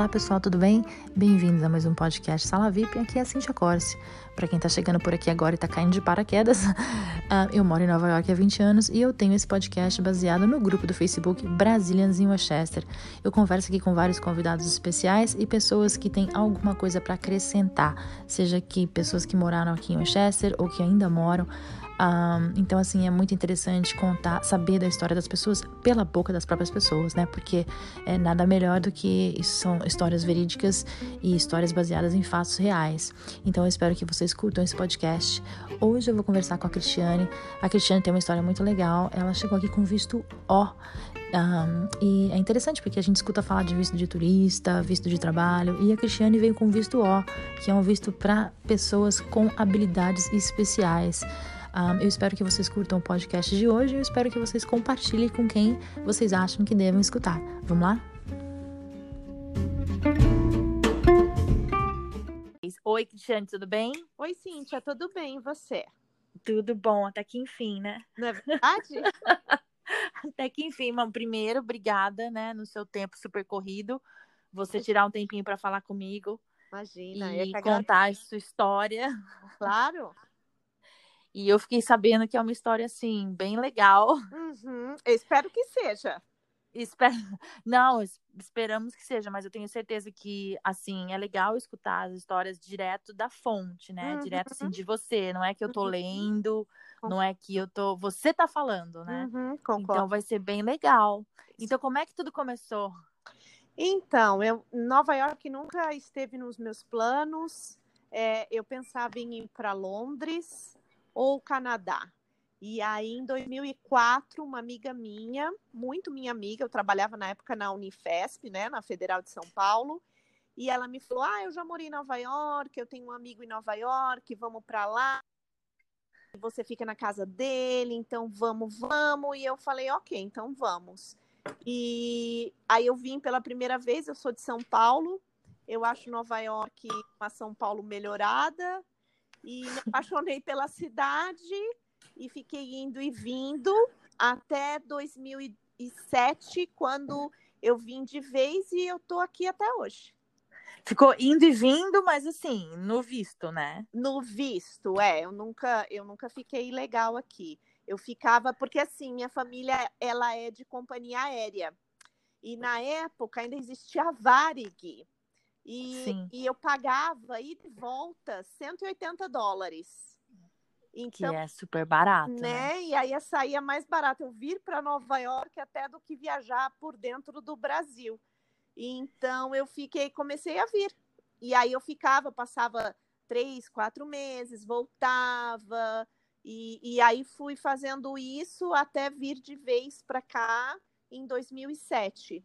Olá pessoal, tudo bem? Bem-vindos a mais um podcast Sala VIP. Aqui é a Cintia Corse. Para quem tá chegando por aqui agora e tá caindo de paraquedas, uh, eu moro em Nova York há 20 anos e eu tenho esse podcast baseado no grupo do Facebook Brazilians in Westchester. Eu converso aqui com vários convidados especiais e pessoas que têm alguma coisa para acrescentar, seja que pessoas que moraram aqui em Westchester ou que ainda moram. Um, então, assim, é muito interessante contar, saber da história das pessoas pela boca das próprias pessoas, né? Porque é nada melhor do que são histórias verídicas e histórias baseadas em fatos reais. Então, eu espero que vocês curtam esse podcast. Hoje eu vou conversar com a Cristiane. A Cristiane tem uma história muito legal. Ela chegou aqui com visto O. Um, e é interessante porque a gente escuta falar de visto de turista, visto de trabalho, e a Cristiane veio com visto O, que é um visto para pessoas com habilidades especiais. Um, eu espero que vocês curtam o podcast de hoje e eu espero que vocês compartilhem com quem vocês acham que devem escutar. Vamos lá? Oi, Cristiane, tudo bem? Oi, Cíntia, tudo bem? E você? Tudo bom, até que enfim, né? Não é verdade? até que enfim, mas primeiro, obrigada, né, no seu tempo super corrido, você tirar um tempinho para falar comigo. Imagina, e contar a sua história. Claro. E eu fiquei sabendo que é uma história, assim, bem legal. Uhum. Espero que seja. Espero... Não, esperamos que seja, mas eu tenho certeza que, assim, é legal escutar as histórias direto da fonte, né? Uhum. Direto, assim, de você. Não é que eu tô uhum. lendo, não é que eu tô... Você tá falando, né? Uhum, então vai ser bem legal. Então, como é que tudo começou? Então, eu, Nova York nunca esteve nos meus planos. É, eu pensava em ir para Londres, ou Canadá. E aí, em 2004, uma amiga minha, muito minha amiga, eu trabalhava na época na Unifesp, né, na Federal de São Paulo, e ela me falou: Ah, eu já morei em Nova York, eu tenho um amigo em Nova York, vamos para lá. Você fica na casa dele, então vamos, vamos. E eu falei: Ok, então vamos. E aí eu vim pela primeira vez, eu sou de São Paulo, eu acho Nova York uma São Paulo melhorada, e me apaixonei pela cidade e fiquei indo e vindo até 2007, quando eu vim de vez e eu tô aqui até hoje. Ficou indo e vindo, mas assim, no visto, né? No visto, é. Eu nunca, eu nunca fiquei legal aqui. Eu ficava porque assim, minha família ela é de companhia aérea. E na época ainda existia a Varig. E, e eu pagava e volta 180 dólares. Então, que é super barato. Né? né? E aí saía mais barato eu vir para Nova York até do que viajar por dentro do Brasil. Então eu fiquei, comecei a vir. E aí eu ficava, passava três, quatro meses, voltava. E, e aí fui fazendo isso até vir de vez para cá em 2007,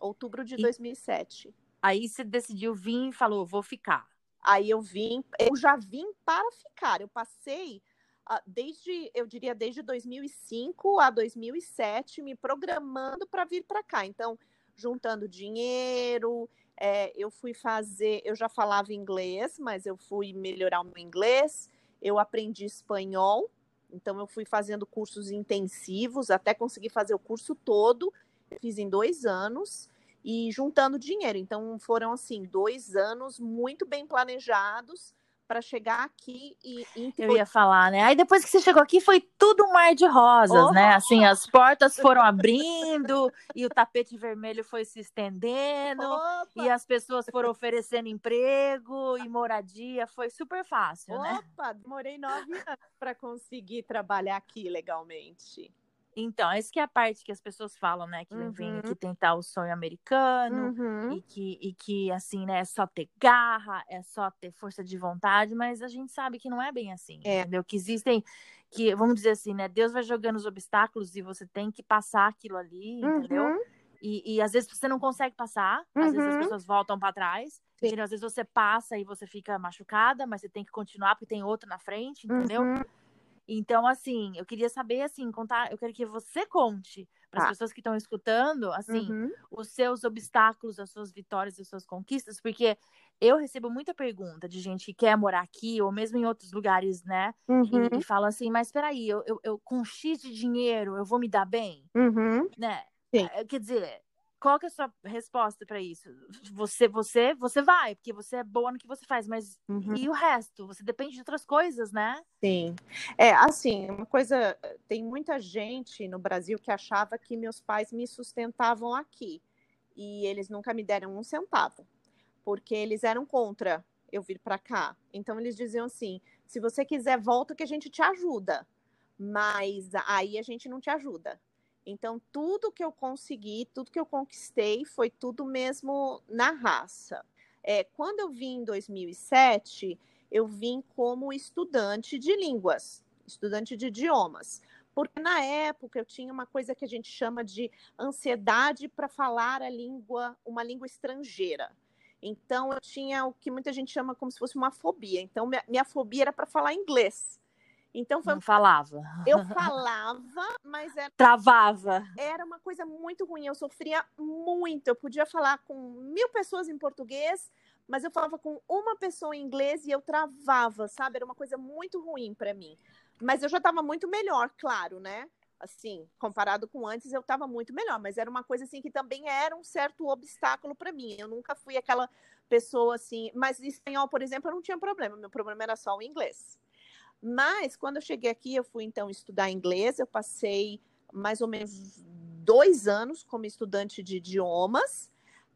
outubro de e, 2007. Aí você decidiu vir e falou, vou ficar. Aí eu vim, eu já vim para ficar. Eu passei uh, desde, eu diria, desde 2005 a 2007, me programando para vir para cá. Então, juntando dinheiro, é, eu fui fazer, eu já falava inglês, mas eu fui melhorar o meu inglês. Eu aprendi espanhol, então eu fui fazendo cursos intensivos até conseguir fazer o curso todo. fiz em dois anos e juntando dinheiro. Então foram assim dois anos muito bem planejados para chegar aqui e, e, eu ia falar, né? Aí depois que você chegou aqui foi tudo um mar de rosas, oh! né? Assim, as portas foram abrindo e o tapete vermelho foi se estendendo Opa! e as pessoas foram oferecendo emprego e moradia, foi super fácil, Opa! né? Opa, demorei nove anos para conseguir trabalhar aqui legalmente. Então, essa que é a parte que as pessoas falam, né? Que uhum. vem aqui tentar o sonho americano uhum. e, que, e que, assim, né? É só ter garra, é só ter força de vontade, mas a gente sabe que não é bem assim, é. entendeu? Que existem, que, vamos dizer assim, né? Deus vai jogando os obstáculos e você tem que passar aquilo ali, uhum. entendeu? E, e, às vezes você não consegue passar, às vezes as uhum. pessoas voltam para trás, entendeu? Às vezes você passa e você fica machucada, mas você tem que continuar porque tem outro na frente, entendeu? Então, assim, eu queria saber, assim, contar, eu quero que você conte para as ah. pessoas que estão escutando, assim, uhum. os seus obstáculos, as suas vitórias, as suas conquistas, porque eu recebo muita pergunta de gente que quer morar aqui ou mesmo em outros lugares, né? Uhum. E, e fala assim, mas peraí, eu, eu, eu, com X de dinheiro eu vou me dar bem? Uhum. Né? Sim. Quer dizer, qual que é a sua resposta para isso? Você, você, você vai, porque você é boa no que você faz, mas uhum. e o resto? Você depende de outras coisas, né? Sim. É, assim, uma coisa, tem muita gente no Brasil que achava que meus pais me sustentavam aqui e eles nunca me deram um centavo, porque eles eram contra eu vir para cá. Então eles diziam assim: se você quiser, volta que a gente te ajuda, mas aí a gente não te ajuda. Então, tudo que eu consegui, tudo que eu conquistei, foi tudo mesmo na raça. É, quando eu vim em 2007, eu vim como estudante de línguas, estudante de idiomas. Porque na época eu tinha uma coisa que a gente chama de ansiedade para falar a língua, uma língua estrangeira. Então eu tinha o que muita gente chama como se fosse uma fobia. Então minha, minha fobia era para falar inglês. Então foi. Não falava. Eu falava, mas era. Travava. Era uma coisa muito ruim. Eu sofria muito. Eu podia falar com mil pessoas em português, mas eu falava com uma pessoa em inglês e eu travava, sabe? Era uma coisa muito ruim para mim. Mas eu já estava muito melhor, claro, né? Assim, comparado com antes, eu estava muito melhor. Mas era uma coisa assim que também era um certo obstáculo para mim. Eu nunca fui aquela pessoa assim. Mas espanhol, por exemplo, eu não tinha problema. Meu problema era só o inglês. Mas quando eu cheguei aqui, eu fui então estudar inglês. Eu passei mais ou menos dois anos como estudante de idiomas.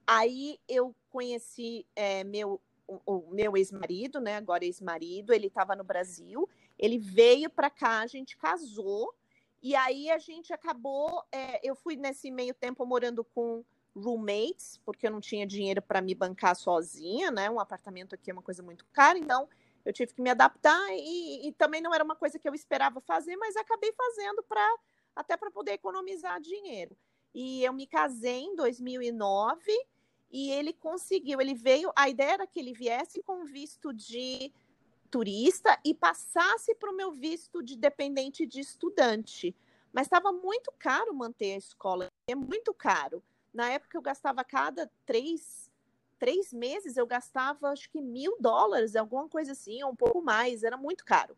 Aí eu conheci é, meu o, o meu ex-marido, né? Agora ex-marido. Ele estava no Brasil. Ele veio para cá, a gente casou. E aí a gente acabou. É, eu fui nesse meio tempo morando com roommates, porque eu não tinha dinheiro para me bancar sozinha, né? Um apartamento aqui é uma coisa muito cara, então eu tive que me adaptar e, e, também não era uma coisa que eu esperava fazer, mas acabei fazendo para até para poder economizar dinheiro. E eu me casei em 2009 e ele conseguiu, ele veio, a ideia era que ele viesse com visto de turista e passasse para o meu visto de dependente de estudante. Mas estava muito caro manter a escola, é muito caro. Na época eu gastava cada três três meses eu gastava acho que mil dólares, alguma coisa assim, ou um pouco mais, era muito caro.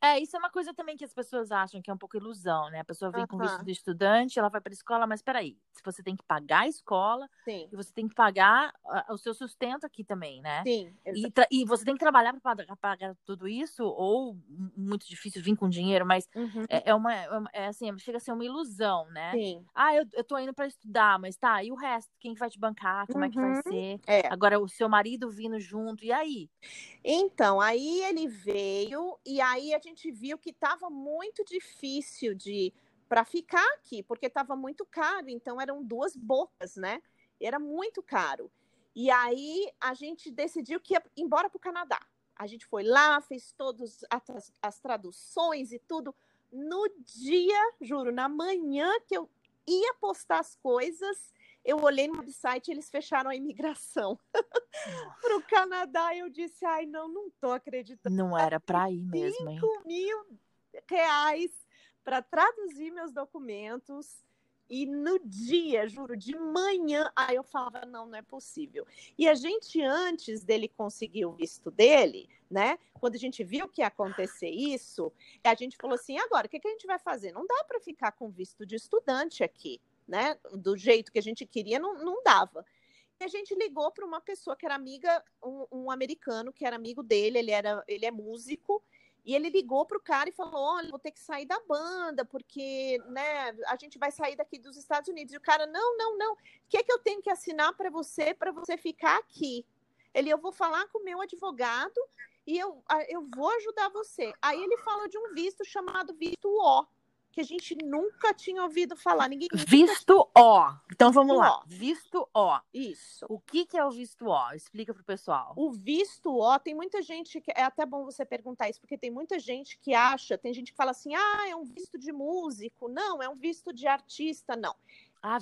É, isso é uma coisa também que as pessoas acham que é um pouco ilusão, né? A pessoa vem com visto de estudante, ela vai para a escola, mas peraí, se você tem que pagar a escola Sim. e você tem que pagar uh, o seu sustento aqui também, né? Sim. E, e, você tem que trabalhar para pagar, tudo isso, ou muito difícil vir com dinheiro, mas uhum. é, é, uma, é, é, assim, chega a ser uma ilusão, né? Sim. Ah, eu, eu tô indo para estudar, mas tá, e o resto? Quem vai te bancar? Como uhum. é que vai uhum. ser? É. Agora o seu marido vindo junto, e aí? Então, aí ele veio, e aí a gente viu que estava muito difícil de para ficar aqui, porque estava muito caro, então eram duas bocas, né? Era muito caro. E aí a gente decidiu que ia embora para o Canadá. A gente foi lá, fez todas as, as traduções e tudo. No dia, juro, na manhã que eu ia postar as coisas, eu olhei no website eles fecharam a imigração para o Canadá. Eu disse, ai, não, não tô acreditando. Não era para ir mesmo, hein? 5 mil reais para traduzir meus documentos. E no dia, juro, de manhã, aí eu falava, não, não é possível. E a gente, antes dele conseguir o visto dele, né? Quando a gente viu que ia acontecer isso, a gente falou assim, agora, o que, que a gente vai fazer? Não dá para ficar com visto de estudante aqui né? Do jeito que a gente queria, não, não dava. E a gente ligou para uma pessoa que era amiga, um, um, americano que era amigo dele, ele, era, ele é músico, e ele ligou para o cara e falou: Olha, vou ter que sair da banda, porque né, a gente vai sair daqui dos Estados Unidos. E o cara: Não, não, não. O que é que eu tenho que assinar para você, para você ficar aqui? Ele: Eu vou falar com o meu advogado e eu, eu vou ajudar você. Aí ele fala de um visto chamado visto O que a gente nunca tinha ouvido falar. Ninguém visto O. Então vamos visto lá. O. Visto O. Isso. O que, que é o visto O? Explica para o pessoal. O visto O, tem muita gente que. É até bom você perguntar isso, porque tem muita gente que acha, tem gente que fala assim: ah, é um visto de músico. Não, é um visto de artista. Não. Ah,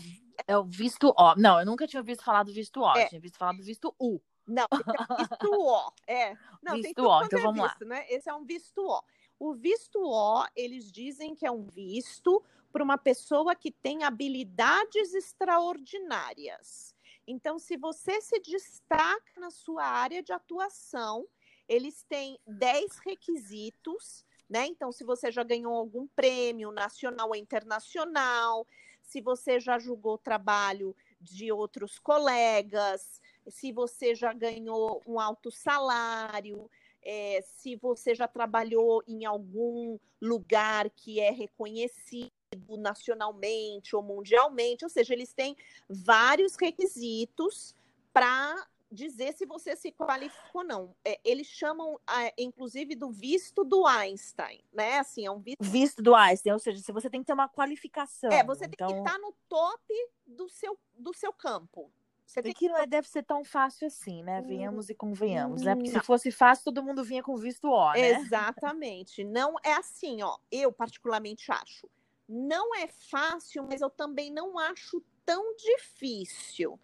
é o visto O. Não, eu nunca tinha visto falar do visto O. É. Eu tinha visto falar do visto U. Não, é visto O. É. Não, visto O, então é vamos visto, lá. Né? Esse é um visto O. O visto O, eles dizem que é um visto para uma pessoa que tem habilidades extraordinárias. Então, se você se destaca na sua área de atuação, eles têm 10 requisitos, né? Então, se você já ganhou algum prêmio nacional ou internacional, se você já julgou trabalho de outros colegas, se você já ganhou um alto salário, é, se você já trabalhou em algum lugar que é reconhecido nacionalmente ou mundialmente, ou seja, eles têm vários requisitos para dizer se você se qualifica ou não. É, eles chamam, inclusive, do visto do Einstein, né? Assim, é um visto... visto do Einstein, ou seja, se você tem que ter uma qualificação. É, você então... tem que então estar no top do seu, do seu campo. Você tem que não é, deve ser tão fácil assim, né? Hum, Venhamos e convenhamos, né? Porque não. se fosse fácil, todo mundo vinha com visto O, né? Exatamente. Não é assim, ó. Eu particularmente acho. Não é fácil, mas eu também não acho tão difícil.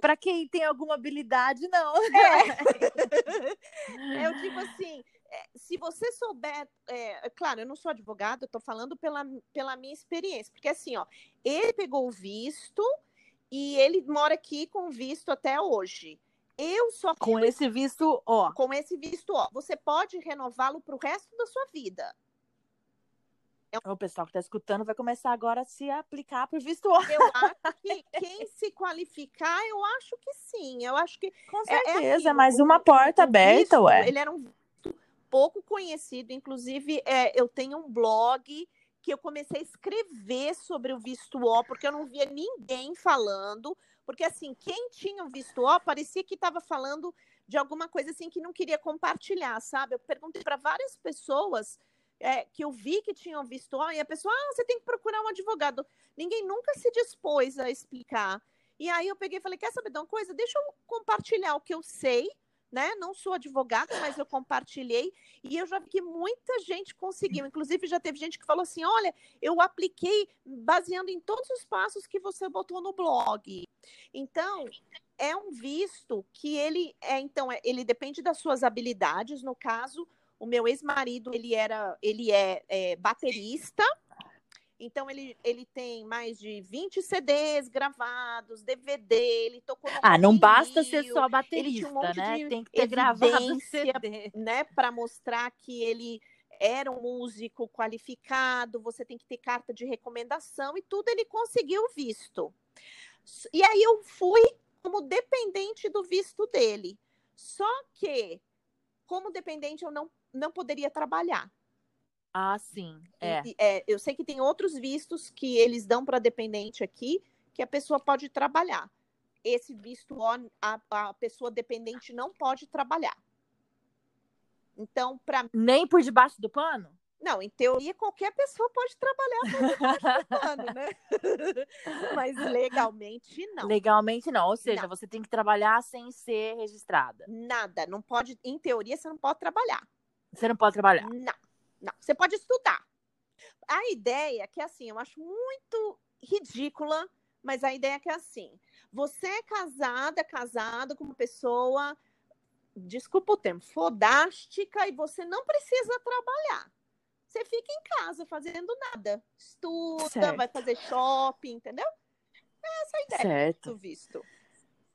Para quem tem alguma habilidade, não. É. eu digo assim, é, se você souber, é, claro, eu não sou advogado, eu estou falando pela, pela minha experiência, porque assim, ó, ele pegou o visto e ele mora aqui com visto até hoje. Eu só com esse visto, ó. Com esse visto, ó. Você pode renová-lo para o resto da sua vida. O pessoal que está escutando vai começar agora a se aplicar para o visto ó. Eu acho que quem se qualificar, eu acho que sim. Eu acho que. Com certeza, é, é, mais uma porta aberta, visto, ué. Ele era um pouco conhecido, inclusive, é, eu tenho um blog que eu comecei a escrever sobre o visto O, porque eu não via ninguém falando, porque assim, quem tinha o visto O parecia que estava falando de alguma coisa assim que não queria compartilhar, sabe? Eu perguntei para várias pessoas é, que eu vi que tinham visto O, e a pessoa, ah, você tem que procurar um advogado. Ninguém nunca se dispôs a explicar. E aí eu peguei e falei, quer saber de uma coisa? Deixa eu compartilhar o que eu sei né? Não sou advogada, mas eu compartilhei e eu já vi que muita gente conseguiu. Inclusive, já teve gente que falou assim: olha, eu apliquei baseando em todos os passos que você botou no blog. Então, é um visto que ele é, então, é, ele depende das suas habilidades. No caso, o meu ex-marido, ele era, ele é, é baterista então ele, ele tem mais de 20 CDs gravados, DVD, ele tocou no Ah, não basta ser só baterista, um né? Tem que ter gravado CD, né, para mostrar que ele era um músico qualificado, você tem que ter carta de recomendação e tudo ele conseguiu visto. E aí eu fui como dependente do visto dele. Só que como dependente eu não não poderia trabalhar. Ah, sim. É. E, é. Eu sei que tem outros vistos que eles dão para dependente aqui que a pessoa pode trabalhar. Esse visto, a, a pessoa dependente não pode trabalhar. Então, para nem por debaixo do pano? Não, em teoria qualquer pessoa pode trabalhar por debaixo do pano, né? Mas legalmente não. Legalmente não, ou seja, não. você tem que trabalhar sem ser registrada. Nada, não pode, em teoria você não pode trabalhar. Você não pode trabalhar. Não. Não, você pode estudar. A ideia que é assim, eu acho muito ridícula, mas a ideia que é assim: você é casada, casado com uma pessoa, desculpa o termo, fodástica e você não precisa trabalhar. Você fica em casa fazendo nada. Estuda, certo. vai fazer shopping, entendeu? É essa a ideia certo. do visto.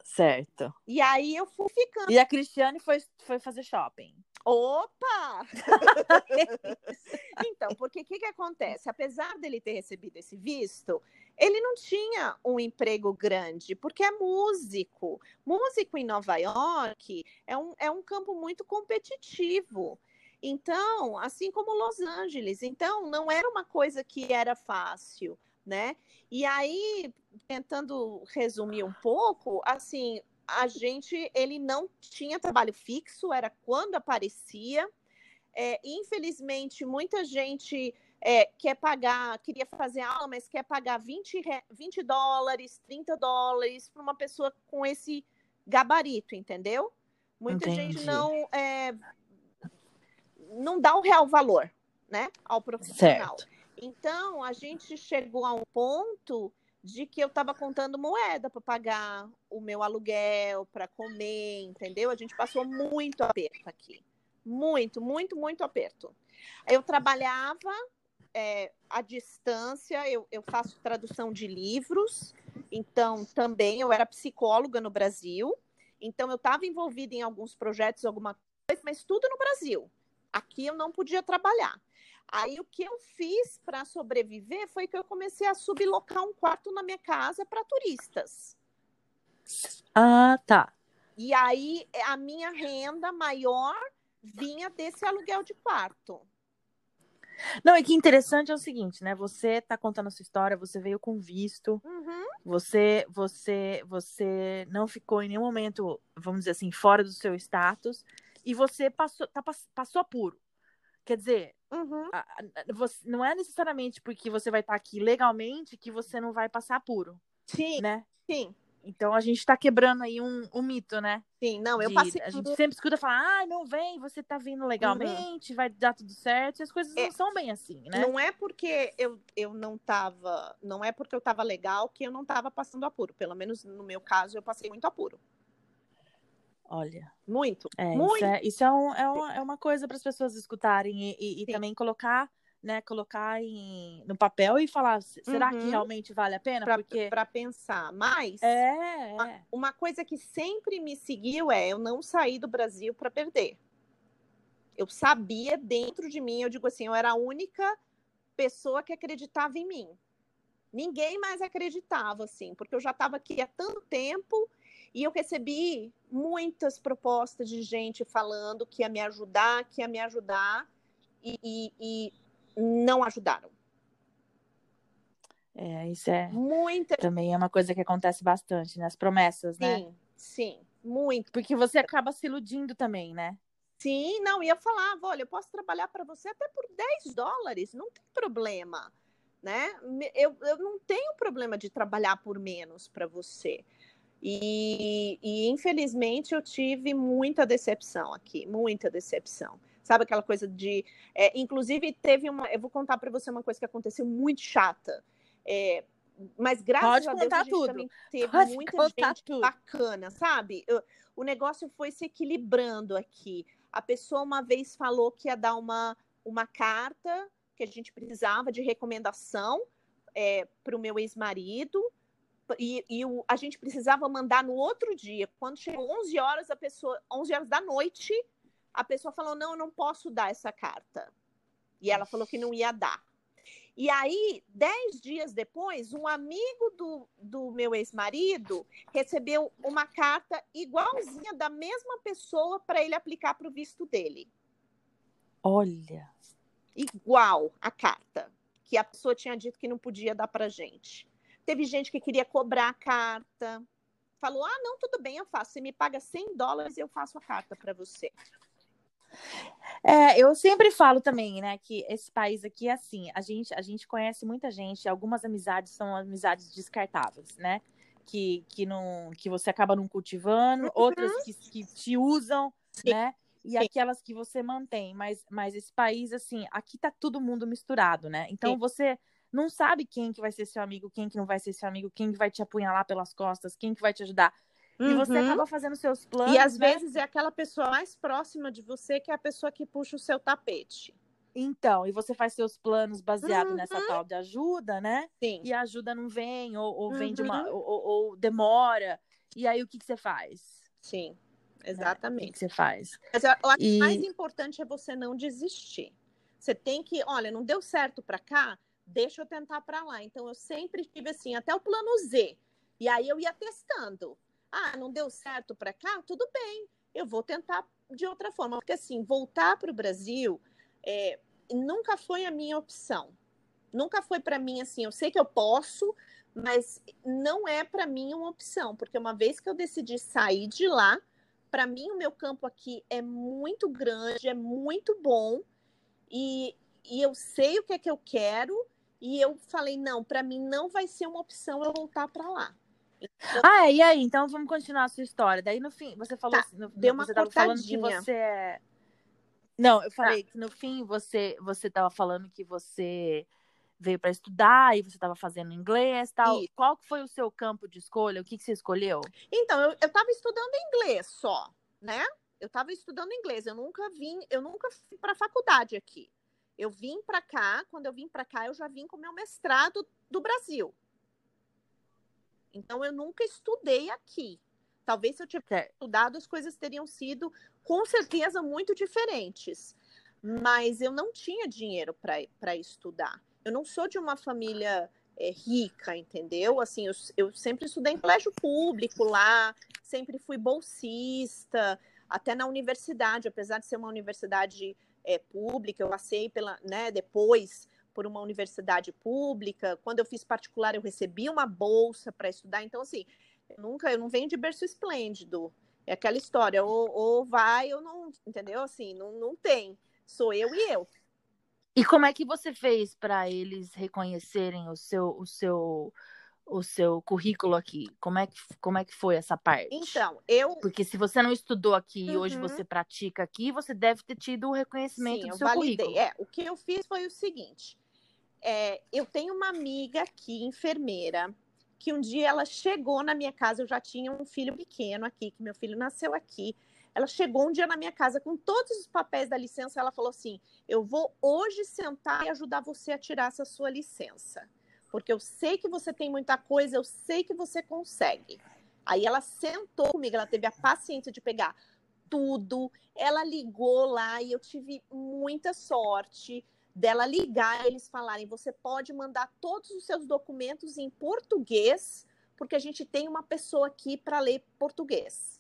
Certo. E aí eu fui ficando. E a Cristiane foi, foi fazer shopping. Opa! então, porque o que, que acontece? Apesar dele ter recebido esse visto, ele não tinha um emprego grande, porque é músico. Músico em Nova York é um, é um campo muito competitivo. Então, assim como Los Angeles. Então, não era uma coisa que era fácil, né? E aí, tentando resumir um pouco, assim, a gente ele não tinha trabalho fixo, era quando aparecia. É, infelizmente, muita gente é, quer pagar, queria fazer aula, mas quer pagar 20, 20 dólares, 30 dólares para uma pessoa com esse gabarito, entendeu? Muita Entendi. gente não é, não dá o real valor, né, ao profissional. Certo. Então, a gente chegou a um ponto de que eu estava contando moeda para pagar o meu aluguel, para comer, entendeu? A gente passou muito aperto aqui. Muito, muito, muito aperto. Eu trabalhava é, à distância, eu, eu faço tradução de livros, então também eu era psicóloga no Brasil, então eu estava envolvida em alguns projetos, alguma coisa, mas tudo no Brasil. Aqui eu não podia trabalhar. Aí o que eu fiz para sobreviver foi que eu comecei a sublocar um quarto na minha casa para turistas. Ah, tá. E aí a minha renda maior vinha desse aluguel de quarto. Não, e que interessante é o seguinte, né? Você tá contando a sua história, você veio com visto, Uhum. você, você, você não ficou em nenhum momento, vamos dizer assim, fora do seu status, e você passou, tá, pass- passou apuro. Quer dizer, Uhum. a- a- você, não é necessariamente porque você vai estar aqui legalmente que você não vai passar apuro, Sim, né? sim, Então a gente tá quebrando aí um, um mito, né? sim. Não, eu De- passei. a gente sempre escuta falar, ah, não vem, você tá vindo legalmente, vai dar tudo certo, e as coisas É. não são bem assim, né? Não é porque eu, eu não tava. Não é porque eu tava legal que eu não tava passando apuro. Pelo menos no meu caso, eu passei muito apuro. Olha, Muito. é, muito. isso é, isso é, um- é uma, é uma coisa para as pessoas escutarem e, e- e também colocar, né, colocar em, no papel e falar, "Se- será que Uhum. realmente vale a pena? Pra, Porque pensar. Mas é, é. uma coisa que sempre me seguiu é eu não sair do Brasil para perder. Eu sabia dentro de mim, eu digo assim, eu era a única pessoa que acreditava em mim. Ninguém mais acreditava, assim, porque eu já estava aqui há tanto tempo e eu recebi muitas propostas de gente falando que ia me ajudar, que ia me ajudar, e, e- e não ajudaram. É, isso é Muita, também é uma coisa que acontece bastante, né? As promessas, né? sim, sim, muito. Porque você acaba se iludindo também, né? Sim, não, e eu falava, olha, eu posso trabalhar para você até por 10 dólares, não tem problema, né? Eu, eu não tenho problema de trabalhar por menos para você. E, e, infelizmente eu tive muita decepção aqui, muita decepção. Sabe aquela coisa de. é, inclusive, teve uma. Eu vou contar para você uma coisa que aconteceu muito chata. É, mas graças Pode a Deus a gente tudo. também teve Pode muita gente tudo. bacana, sabe? Eu- o negócio foi se equilibrando aqui. A pessoa uma vez falou que ia dar uma, uma carta que a gente precisava de recomendação para o meu ex-marido. E, e o- a gente precisava mandar no outro dia. Quando chegou 11 horas, a pessoa, 11 horas da noite, a pessoa falou: Não, eu não posso dar essa carta. E ela falou que não ia dar. E aí, dez dias depois, um amigo do, do meu ex-marido recebeu uma carta igualzinha da mesma pessoa para ele aplicar para o visto dele. Olha. Igual a carta, que a pessoa tinha dito que não podia dar para gente. Teve gente que queria cobrar a carta. Falou: ah, não, tudo bem, eu faço. Você me paga 100 dólares eu faço a carta para você. É, eu sempre falo também, né, que esse país aqui é assim, a gente, a gente conhece muita gente, algumas amizades são amizades descartáveis, né? Que, que, não, que você acaba não cultivando, outras que, que te usam, Sim. né? E Sim. aquelas que você mantém, mas, mas esse país, assim, aqui tá todo mundo misturado, né? Então Sim. você não sabe quem que vai ser seu amigo, quem que não vai ser seu amigo, quem que vai te apunhalar pelas costas, quem que vai te ajudar. E você Uhum. acaba fazendo seus planos. E às né? vezes é aquela pessoa mais próxima de você que é a pessoa que puxa o seu tapete. Então, e você faz seus planos baseado Uhum. nessa tal de ajuda, né? Sim. E a ajuda não vem, ou, ou vem de uma. Uhum. Ou, ou- demora. E aí o que, que você faz? Sim, né? O que, exatamente. que você faz? Mas eu, eu acho que E- o mais importante é você não desistir. Você tem que, olha, não deu certo para cá, deixa eu tentar para lá. Então eu sempre tive assim, até o plano Z. E aí eu ia testando. Ah, não deu certo para cá, tudo bem. Eu vou tentar de outra forma, porque assim, voltar para o Brasil é, nunca foi a minha opção. Nunca foi para mim assim, eu sei que eu posso, mas não é para mim uma opção, porque uma vez que eu decidi sair de lá, para mim o meu campo aqui é muito grande, é muito bom e, e eu sei o que é que eu quero e eu falei não, para mim não vai ser uma opção eu voltar para lá. Ah, e aí? Então vamos continuar a sua história. Daí no fim, você falou. Tá, assim, no, deu uma você tava falando que você é. Não, eu falei que no fim você você tava falando que você veio para estudar e você estava fazendo inglês tal. Isso. Qual foi o seu campo de escolha? O que, que você escolheu? Então, eu estava estudando inglês só, né? Eu estava estudando inglês, eu nunca vim, eu nunca fui para faculdade aqui. Eu vim para cá, quando eu vim para cá, eu já vim com meu mestrado do Brasil. Então, eu nunca estudei aqui. Talvez se eu tivesse Certo. estudado, as coisas teriam sido, com certeza, muito diferentes. Mas eu não tinha dinheiro para estudar. Eu não sou de uma família é, rica, entendeu? Assim, eu, eu sempre estudei em colégio público lá, sempre fui bolsista, até na universidade, apesar de ser uma universidade é, pública, eu passei pela, né, depois por uma universidade pública. Quando eu fiz particular, eu recebi uma bolsa para estudar. Então, assim, eu nunca, eu não venho de berço esplêndido. É aquela história, ou, ou vai ou não, entendeu? Assim, não, não tem. Sou eu e eu. E como é que você fez para eles reconhecerem o seu, o seu, o seu currículo aqui? Como é que, como é que foi essa parte? Então, eu. Porque se você não estudou aqui uhum. e hoje você pratica aqui, você deve ter tido o reconhecimento Sim, do seu validei. currículo. É, o que eu fiz foi o seguinte: é, eu tenho uma amiga aqui, enfermeira, que um dia ela chegou na minha casa, eu já tinha um filho pequeno aqui, que meu filho nasceu aqui. Ela chegou um dia na minha casa com todos os papéis da licença. Ela falou assim: Eu vou hoje sentar e ajudar você a tirar essa sua licença. Porque eu sei que você tem muita coisa, eu sei que você consegue. Aí ela sentou comigo, ela teve a paciência de pegar tudo. Ela ligou lá e eu tive muita sorte dela ligar e eles falarem: você pode mandar todos os seus documentos em português, porque a gente tem uma pessoa aqui para ler português.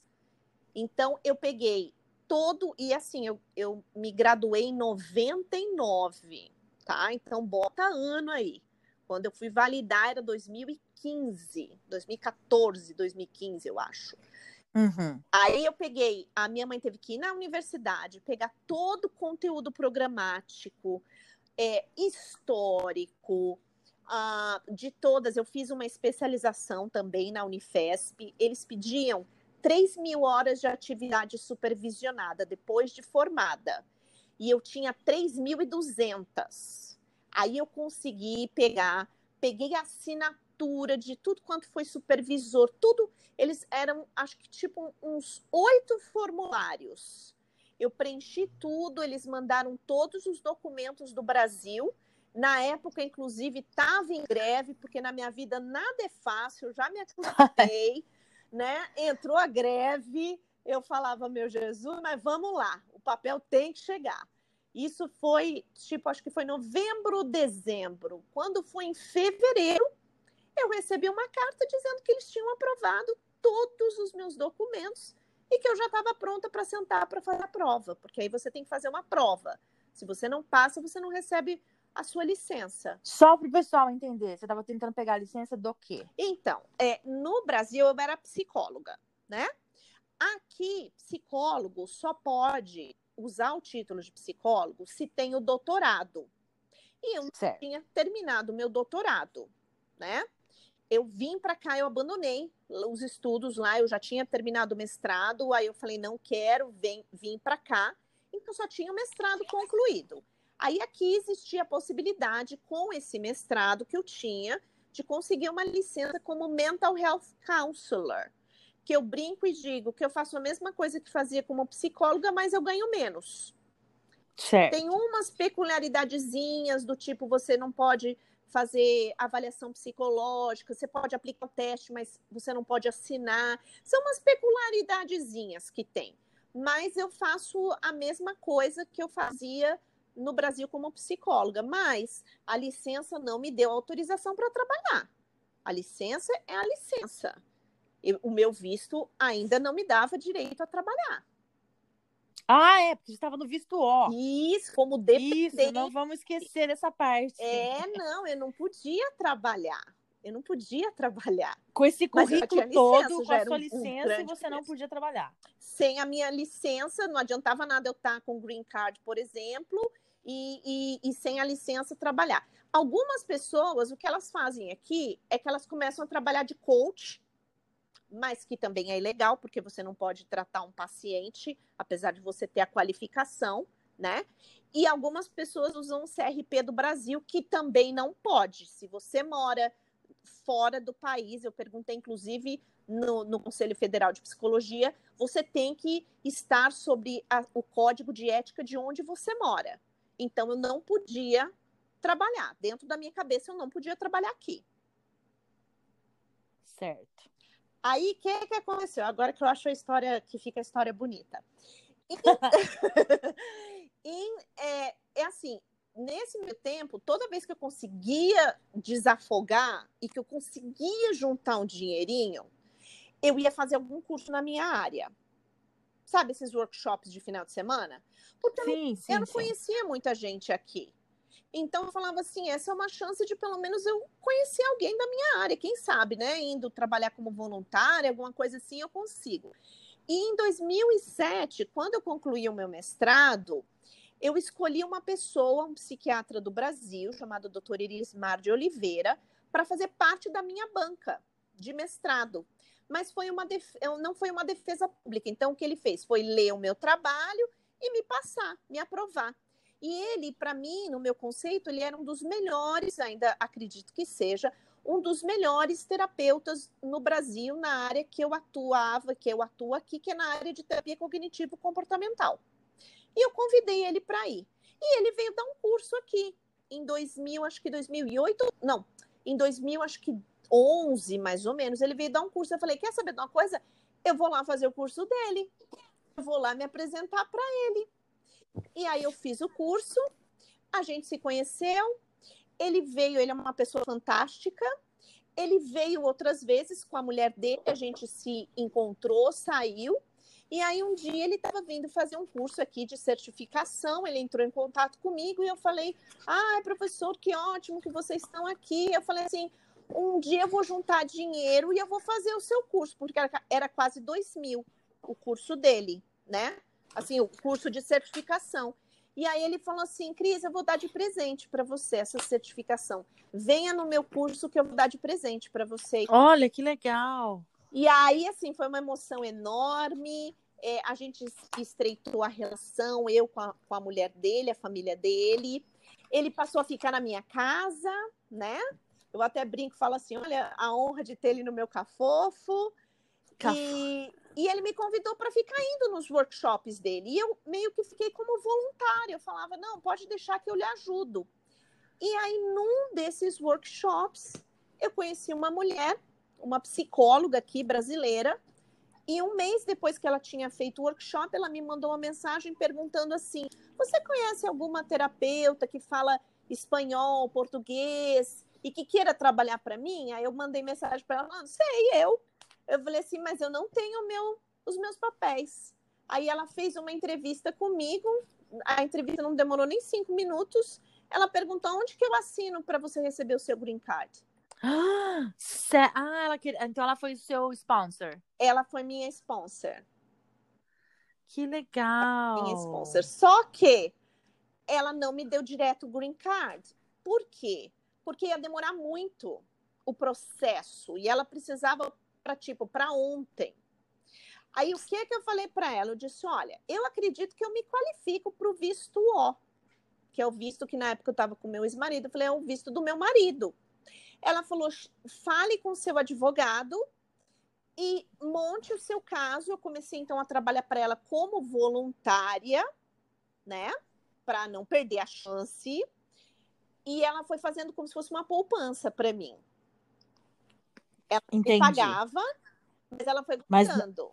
Então, eu peguei todo, e assim, eu, eu me graduei em 99, tá? Então, bota ano aí. Quando eu fui validar era 2015, 2014, 2015, eu acho. Uhum. Aí eu peguei, a minha mãe teve que ir na universidade, pegar todo o conteúdo programático, é, histórico, uh, de todas. Eu fiz uma especialização também na Unifesp. Eles pediam 3 mil horas de atividade supervisionada depois de formada. E eu tinha 3.200. Aí eu consegui pegar, peguei a assinatura de tudo quanto foi supervisor, tudo. Eles eram, acho que tipo uns oito formulários. Eu preenchi tudo, eles mandaram todos os documentos do Brasil. Na época, inclusive, estava em greve, porque na minha vida nada é fácil, eu já me acostumei né? Entrou a greve, eu falava, meu Jesus, mas vamos lá, o papel tem que chegar. Isso foi, tipo, acho que foi novembro, dezembro. Quando foi em fevereiro, eu recebi uma carta dizendo que eles tinham aprovado todos os meus documentos e que eu já estava pronta para sentar para fazer a prova, porque aí você tem que fazer uma prova. Se você não passa, você não recebe a sua licença. Só para o pessoal entender, você estava tentando pegar a licença do quê? Então, é, no Brasil eu era psicóloga, né? Aqui, psicólogo só pode usar o título de psicólogo se tem o doutorado. E eu certo. tinha terminado o meu doutorado, né? Eu vim para cá, eu abandonei os estudos lá, eu já tinha terminado o mestrado, aí eu falei, não quero, vem, vim para cá. Então, só tinha o mestrado concluído. Aí aqui existia a possibilidade, com esse mestrado que eu tinha, de conseguir uma licença como Mental Health Counselor. Que eu brinco e digo que eu faço a mesma coisa que fazia como psicóloga, mas eu ganho menos. Certo. Tem umas peculiaridadezinhas do tipo, você não pode fazer avaliação psicológica, você pode aplicar o teste, mas você não pode assinar. São umas peculiaridadezinhas que tem. Mas eu faço a mesma coisa que eu fazia no Brasil como psicóloga, mas a licença não me deu autorização para trabalhar. A licença é a licença. Eu, o meu visto ainda não me dava direito a trabalhar. Ah, é, porque estava no visto O. Isso, como dependente. Isso, não vamos esquecer dessa parte. É, não, eu não podia trabalhar. Eu não podia trabalhar. Com esse currículo todo, com a sua um, licença, um você não podia trabalhar. Sem a minha licença, não adiantava nada eu estar com green card, por exemplo, e, e, e sem a licença trabalhar. Algumas pessoas, o que elas fazem aqui é que elas começam a trabalhar de coach, mas que também é ilegal, porque você não pode tratar um paciente, apesar de você ter a qualificação, né? E algumas pessoas usam o CRP do Brasil, que também não pode. Se você mora fora do país, eu perguntei inclusive no, no Conselho Federal de Psicologia, você tem que estar sobre a, o código de ética de onde você mora. Então eu não podia trabalhar. Dentro da minha cabeça eu não podia trabalhar aqui. Certo. Aí o que, que aconteceu? Agora que eu acho a história que fica a história bonita. em, é, é assim, nesse meu tempo, toda vez que eu conseguia desafogar e que eu conseguia juntar um dinheirinho, eu ia fazer algum curso na minha área. Sabe esses workshops de final de semana? Porque sim, eu sim, eu não conhecia muita gente aqui. Então eu falava assim, essa é uma chance de pelo menos eu conhecer alguém da minha área, quem sabe, né? Indo trabalhar como voluntária, alguma coisa assim, eu consigo. E em 2007, quando eu concluí o meu mestrado, eu escolhi uma pessoa, um psiquiatra do Brasil, chamado Dr. Irismar de Oliveira, para fazer parte da minha banca de mestrado. Mas foi uma def... não foi uma defesa pública. Então, o que ele fez foi ler o meu trabalho e me passar, me aprovar. E ele, para mim, no meu conceito, ele era um dos melhores, ainda acredito que seja, um dos melhores terapeutas no Brasil na área que eu atuava, que eu atuo aqui, que é na área de terapia cognitivo comportamental. E eu convidei ele para ir. E ele veio dar um curso aqui em 2000, acho que 2008, não, em 2000, acho que 11, mais ou menos, ele veio dar um curso. Eu falei: "Quer saber de uma coisa? Eu vou lá fazer o curso dele. Eu vou lá me apresentar para ele". E aí eu fiz o curso, a gente se conheceu, ele veio, ele é uma pessoa fantástica. Ele veio outras vezes com a mulher dele, a gente se encontrou, saiu. E aí um dia ele estava vindo fazer um curso aqui de certificação, ele entrou em contato comigo e eu falei: "Ah, professor, que ótimo que vocês estão aqui". Eu falei assim: "Um dia eu vou juntar dinheiro e eu vou fazer o seu curso", porque era, era quase dois mil o curso dele, né? Assim, o curso de certificação. E aí ele falou assim, Cris, eu vou dar de presente para você essa certificação. Venha no meu curso que eu vou dar de presente para você. Olha, que legal. E aí, assim, foi uma emoção enorme. É, a gente estreitou a relação, eu com a, com a mulher dele, a família dele. Ele passou a ficar na minha casa, né? Eu até brinco, falo assim, olha, a honra de ter ele no meu cafofo. E, e ele me convidou para ficar indo nos workshops dele. E eu meio que fiquei como voluntária. Eu falava, não, pode deixar que eu lhe ajudo. E aí, num desses workshops, eu conheci uma mulher, uma psicóloga aqui brasileira. E um mês depois que ela tinha feito o workshop, ela me mandou uma mensagem perguntando assim: Você conhece alguma terapeuta que fala espanhol, português e que queira trabalhar para mim? Aí eu mandei mensagem para ela: Não sei, eu. Eu falei assim, mas eu não tenho meu, os meus papéis. Aí ela fez uma entrevista comigo, a entrevista não demorou nem cinco minutos. Ela perguntou onde que eu assino para você receber o seu green card. Ah, ela quer... então ela foi seu sponsor. Ela foi minha sponsor. Que legal. Minha sponsor. Só que ela não me deu direto o green card. Por quê? Porque ia demorar muito o processo e ela precisava para tipo para ontem. Aí o que é que eu falei para ela? Eu disse: olha, eu acredito que eu me qualifico para o visto O, que é o visto que na época eu estava com meu ex-marido. Eu falei: é o visto do meu marido. Ela falou: fale com seu advogado e monte o seu caso. Eu comecei então a trabalhar para ela como voluntária, né? Para não perder a chance. E ela foi fazendo como se fosse uma poupança para mim. Ela Entendi. pagava, mas ela foi gostando.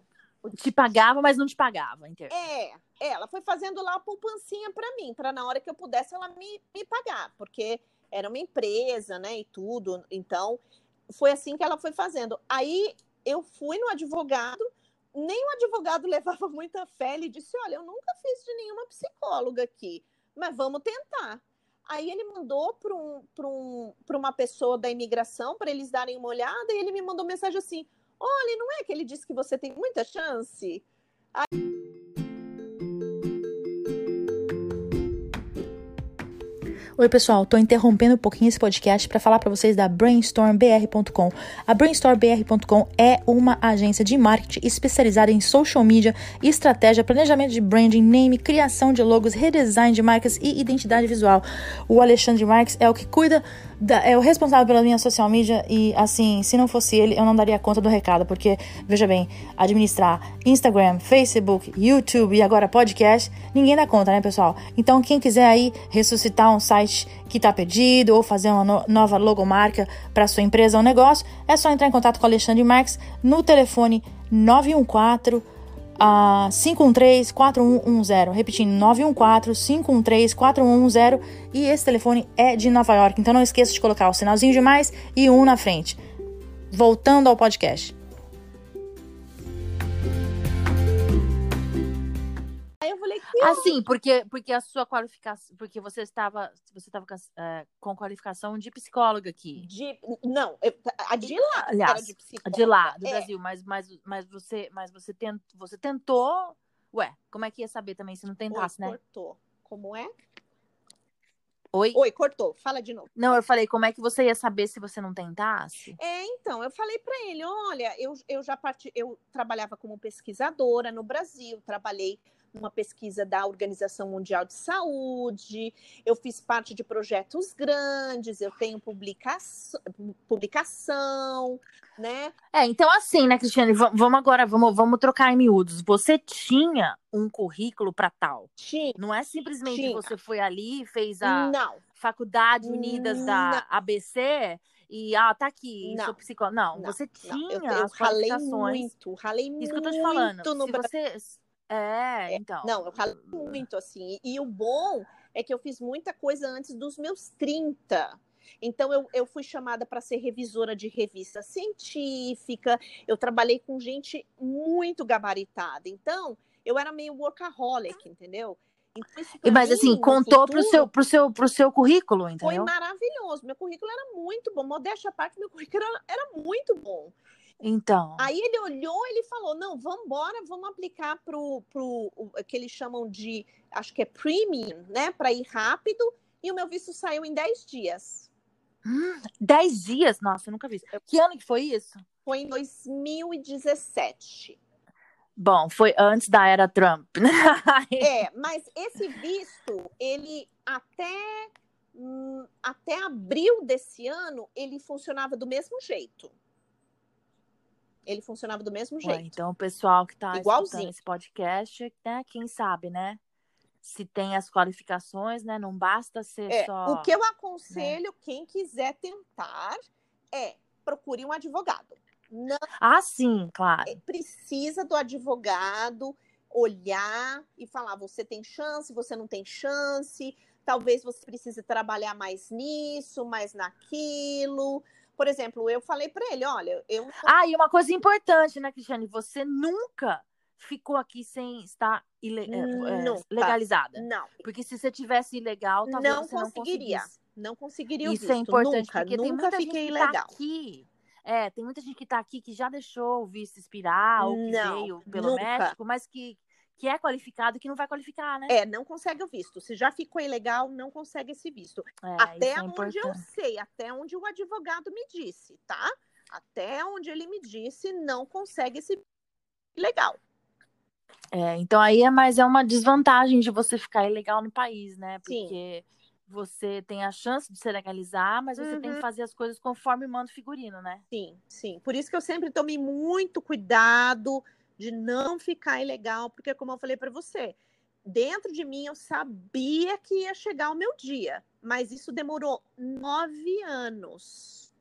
Te pagava, mas não te pagava. Entendi. É, ela foi fazendo lá a poupancinha para mim, para na hora que eu pudesse ela me, me pagar, porque era uma empresa, né, e tudo. Então, foi assim que ela foi fazendo. Aí eu fui no advogado, nem o advogado levava muita fé, ele disse: Olha, eu nunca fiz de nenhuma psicóloga aqui, mas vamos tentar. Aí ele mandou para um, um, uma pessoa da imigração para eles darem uma olhada e ele me mandou mensagem assim: Olha, não é que ele disse que você tem muita chance? Aí... Oi, pessoal, tô interrompendo um pouquinho esse podcast para falar para vocês da brainstormbr.com. A brainstormbr.com é uma agência de marketing especializada em social media, estratégia, planejamento de branding, name, criação de logos, redesign de marcas e identidade visual. O Alexandre Marques é o que cuida da, é o responsável pela minha social media e, assim, se não fosse ele, eu não daria conta do recado, porque, veja bem, administrar Instagram, Facebook, YouTube e agora podcast, ninguém dá conta, né, pessoal? Então, quem quiser aí ressuscitar um site que está perdido ou fazer uma no nova logomarca para sua empresa ou negócio, é só entrar em contato com o Alexandre Marques no telefone 914 uh, 513-4110. Repetindo, 914-513-4110. E esse telefone é de Nova York. Então não esqueça de colocar o sinalzinho de mais e um na frente. Voltando ao podcast. Assim, porque, porque a sua qualificação, porque você estava, você estava com qualificação de psicóloga aqui. De, não, a de lá, aliás, de psicóloga. De lá, do é. Brasil, mas, mas, mas você, mas você, tent, você tentou, ué, como é que ia saber também se não tentasse, Oi, né? Cortou. Como é? Oi? Oi, cortou. Fala de novo. Não, eu falei, como é que você ia saber se você não tentasse? É, então, eu falei para ele, olha, eu, eu já parti, eu trabalhava como pesquisadora no Brasil, trabalhei uma pesquisa da Organização Mundial de Saúde, eu fiz parte de projetos grandes, eu tenho publicação, publicação né? É, então assim, né, Cristiane, vamos agora, vamos, vamos trocar em miúdos. Você tinha um currículo para tal? Tinha. Não é simplesmente tinha. você foi ali e fez a Não. Faculdade Unidas Não. da ABC e ah, tá aqui, não, sou psicóloga. Não, não, você tinha não. Eu, eu ralei muito, ralei Isso que eu tô te falando. No... Se você é, então. Não, eu falo muito assim. E, e, o bom é que eu fiz muita coisa antes dos meus 30. Então, eu, eu fui chamada para ser revisora de revista científica, eu trabalhei com gente muito gabaritada. Então, eu era meio workaholic, entendeu? Então, Mas assim, contou para o seu, pro seu, pro seu currículo, entendeu? Foi maravilhoso. Meu currículo era muito bom. Modéstia à parte, meu currículo era, era muito bom. Então. Aí ele olhou, ele falou: não, vamos embora, vamos aplicar para o que eles chamam de, acho que é premium, né? Para ir rápido. E o meu visto saiu em 10 dias. Hum, 10 dias? Nossa, eu nunca vi. Que ano que foi isso? Foi em 2017. Bom, foi antes da era Trump, é, mas esse visto, ele até, hum, até abril desse ano, ele funcionava do mesmo jeito ele funcionava do mesmo jeito. Ué, então, o pessoal que está escutando esse podcast, né, quem sabe, né? Se tem as qualificações, né? Não basta ser é, só. O que eu aconselho, né? quem quiser tentar, é procure um advogado. Não, ah, sim, claro. É, precisa do advogado olhar e falar: você tem chance, você não tem chance, talvez você precise trabalhar mais nisso, mais naquilo. Por exemplo, eu falei para ele, olha, eu. Ah, e uma coisa importante, né, Cristiane? Você nunca ficou aqui sem estar ile... É, é legalizada. Não. Porque se você tivesse ilegal, talvez não você conseguiria. não conseguiria. Não conseguiria Isso é visto. é importante, nunca, porque nunca tem muita fiquei gente que ilegal. Tá aqui. É, tem muita gente que tá aqui que já deixou o visto expirar, ou que não, veio pelo nunca. México, mas que que é qualificado e que não vai qualificar, né? É, não consegue o visto. Se já ficou ilegal, não consegue esse visto. É, até é onde eu sei, até onde o advogado me disse, tá? Até onde ele me disse, não consegue esse ilegal. É, então aí é mais é uma desvantagem de você ficar ilegal no país, né? Porque Sim. você tem a chance de se legalizar, mas você uhum. tem que uhum. fazer as coisas conforme manda o figurino, né? Sim, sim. Por isso que eu sempre tomei muito cuidado de não ficar ilegal, porque como eu falei para você, dentro de mim eu sabia que ia chegar o meu dia, mas isso demorou nove anos.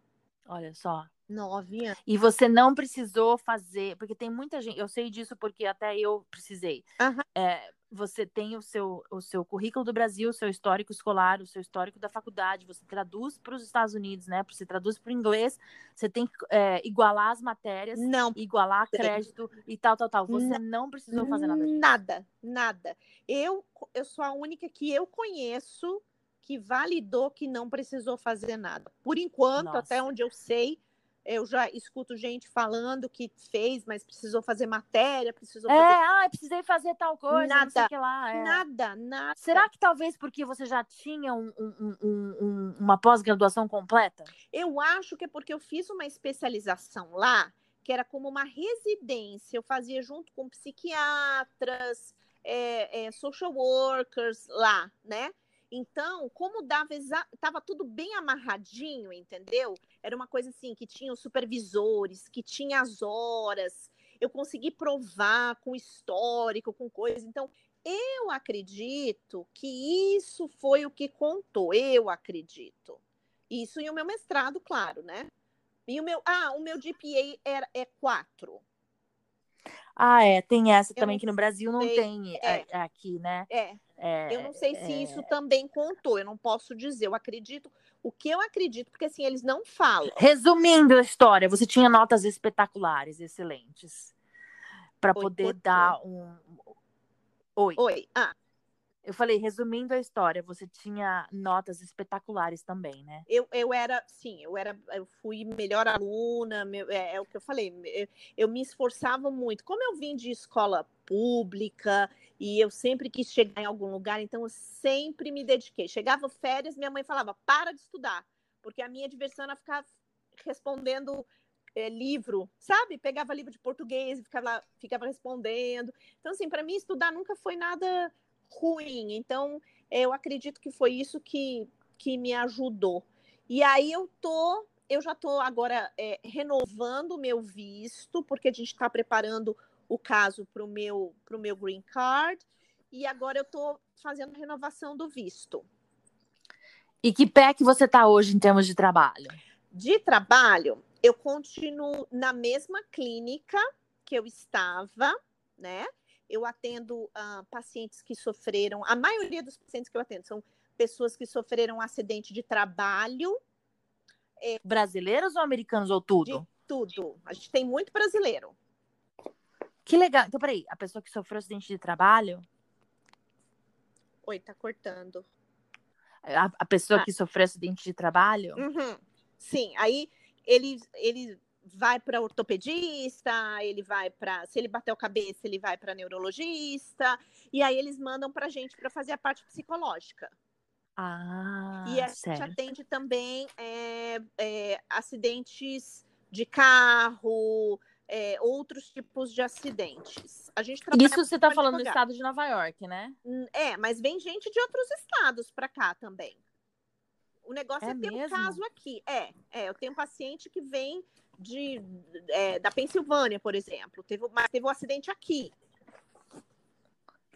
Olha só. Nove anos. E você não precisou fazer, porque tem muita gente, eu sei disso porque até eu precisei. Uhum. É, você tem o seu, o seu currículo do Brasil, o seu histórico escolar, o seu histórico da faculdade, você traduz para os Estados Unidos, né? Você traduz para o inglês, você tem que é, igualar as matérias, não. igualar crédito e tal, tal, tal. Você não, não precisou fazer nada disso. Nada, nada. Eu, eu sou a única que eu conheço que validou que não precisou fazer nada. Por enquanto, Nossa. até onde eu sei, eu já escuto gente falando que fez, mas precisou fazer matéria, precisou é, fazer. ah, precisei fazer tal coisa, nada, não sei que lá. É. Nada, nada. Será que talvez porque você já tinha um, um, um, uma pós-graduação completa? Eu acho que é porque eu fiz uma especialização lá, que era como uma residência. Eu fazia junto com psiquiatras, é, é, social workers lá, né? Então, como dava estava tudo bem amarradinho, entendeu? Era uma coisa assim que tinha os supervisores, que tinha as horas. Eu consegui provar com histórico, com coisa. Então, eu acredito que isso foi o que contou. Eu acredito. Isso e o meu mestrado, claro, né? E o meu, ah, o meu GPA era, é 4. Ah, é, tem essa Eu também que no Brasil não sei. tem É. é, aqui, né? É, É, eu não sei se é, isso também contou, eu não posso dizer. Eu acredito, o que eu acredito, porque assim, eles não falam. Resumindo a história, você tinha notas espetaculares, excelentes, para poder cortou. dar um. Oi. Oi, ah, Eu falei, resumindo a história, você tinha notas espetaculares também, né? eu, eu era, sim, eu era, eu fui melhor aluna, meu- é, é o que eu falei, eu, eu me esforçava muito. Como eu vim de escola pública e eu sempre quis chegar em algum lugar, então eu sempre me dediquei. Chegava férias, minha mãe falava, para de estudar, porque a minha diversão era ficar respondendo é, livro, sabe? Pegava livro de português e ficava, ficava respondendo. Então, assim, para mim estudar nunca foi nada ruim. Então, eu acredito que foi isso que, que me ajudou. E aí eu tô, eu já tô agora é, renovando o meu visto, porque a gente está preparando o caso para o meu, pro meu green card, e agora eu tô fazendo renovação do visto. E que pé que você tá hoje em termos de trabalho? De trabalho, eu continuo na mesma clínica que eu estava, né? Eu atendo ah, pacientes que sofreram, a maioria dos pacientes que eu atendo são pessoas que sofreram acidente de trabalho, Brasileiros ou americanos ou tudo? de tudo. A gente tem muito brasileiro. Que legal. Então, peraí, a pessoa que sofreu acidente de trabalho, Oi, tá cortando. a, a pessoa Ah. que sofreu acidente de trabalho, Uhum. Sim, aí ele, ele vai para ortopedista, ele vai para. Se ele bater o cabeça, ele vai para neurologista, e aí eles mandam para gente para fazer a parte psicológica. ah, e a gente certo. atende também é, é, acidentes de carro, é, outros tipos de acidentes. A gente Isso você tá com falando do estado de Nova York, né? Hum, É, mas vem gente de outros estados para cá também. O negócio É é, ter um mesmo? caso aqui. É, é, eu tenho um paciente que vem de, é, da Pensilvânia, por exemplo. Teve, mas teve um acidente aqui.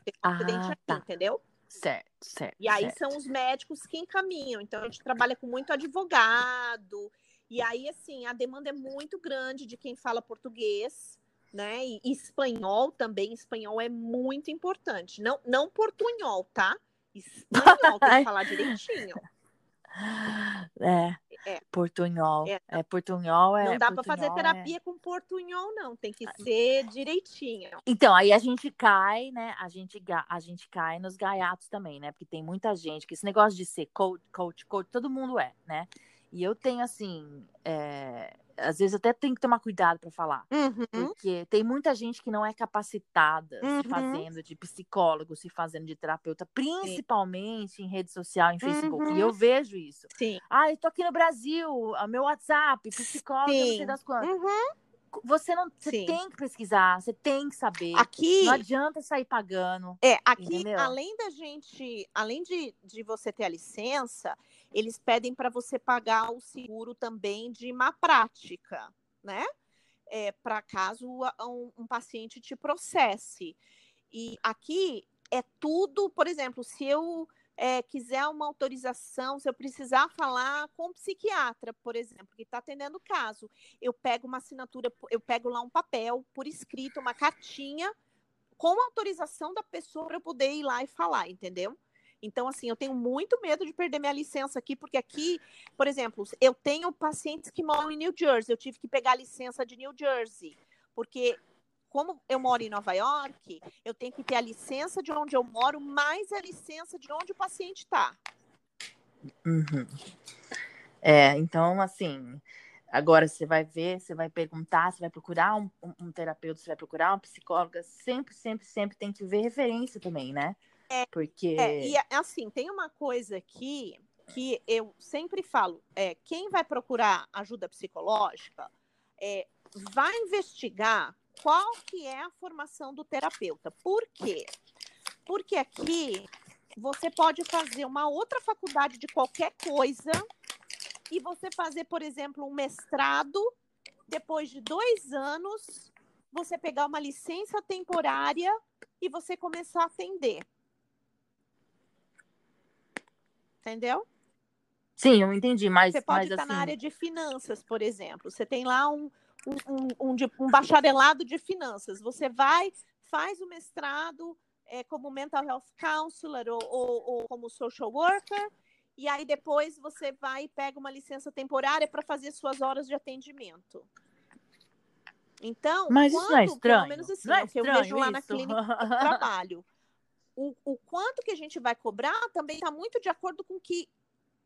Teve um Ah, acidente aqui, tá. entendeu? Certo, certo. E aí certo. são os médicos que encaminham. Então a gente trabalha com muito advogado. E aí, assim, a demanda é muito grande de quem fala português, né? E espanhol também. Espanhol é muito importante. Não, não portunhol, tá? Espanhol, tem que falar direitinho. É, É. portunhol. É. É, portunhol é. não dá para fazer é- terapia com portunhol, não. Tem que ser direitinho. Então, aí a gente cai, né? A gente, a gente cai nos gaiatos também, né? Porque tem muita gente que esse negócio de ser coach, coach, coach, todo mundo é, né? E eu tenho, assim, é, às vezes até tenho que tomar cuidado para falar. Uhum. Porque tem muita gente que não é capacitada Uhum. se fazendo de psicólogo, se fazendo de terapeuta, principalmente em rede social, em Facebook. Uhum. E eu vejo isso. Sim. Ah, eu tô aqui no Brasil, meu WhatsApp, psicólogo, não sei Sim. das quantas. Uhum. Você não, você Sim. tem que pesquisar, você tem que saber. Aqui. Não adianta sair pagando. É, aqui, Entendeu? além da gente, além de, de você ter a licença, eles pedem para você pagar o seguro também de má prática, né? É, para caso um, um paciente te processe. E aqui é tudo, por exemplo, se eu é, quiser uma autorização, se eu precisar falar com um psiquiatra, por exemplo, que está atendendo o caso, eu pego uma assinatura, eu pego lá um papel por escrito, uma cartinha com autorização da pessoa para eu poder ir lá e falar, entendeu? Então, assim, eu tenho muito medo de perder minha licença aqui, porque aqui, por exemplo, eu tenho pacientes que moram em New Jersey, eu tive que pegar a licença de New Jersey, porque como eu moro em Nova York, eu tenho que ter a licença de onde eu moro, mais a licença de onde o paciente está. Uhum. É, então, assim, agora você vai ver, você vai perguntar, você vai procurar um, um- um terapeuta, você vai procurar uma psicóloga, sempre, sempre, sempre tem que ver referência também, né? Porque. É, e assim, tem uma coisa aqui que eu sempre falo: é, quem vai procurar ajuda psicológica é, vai investigar qual que é a formação do terapeuta. Por quê? Porque aqui você pode fazer uma outra faculdade de qualquer coisa e você fazer, por exemplo, um mestrado, depois de dois anos, você pegar uma licença temporária e você começar a atender. Entendeu? Sim, eu entendi, mas, Você pode mas estar assim. na área de finanças, por exemplo. Você tem lá um, um, um, um bacharelado de finanças. Você vai, faz o mestrado é, como mental health counselor ou, ou, ou como social worker, e aí depois você vai e pega uma licença temporária para fazer suas horas de atendimento. Então, mas quanto, isso não é estranho. Pelo menos assim, não é, é que eu vejo lá isso? na clínica que eu trabalho. O, o quanto que a gente vai cobrar também está muito de acordo com o que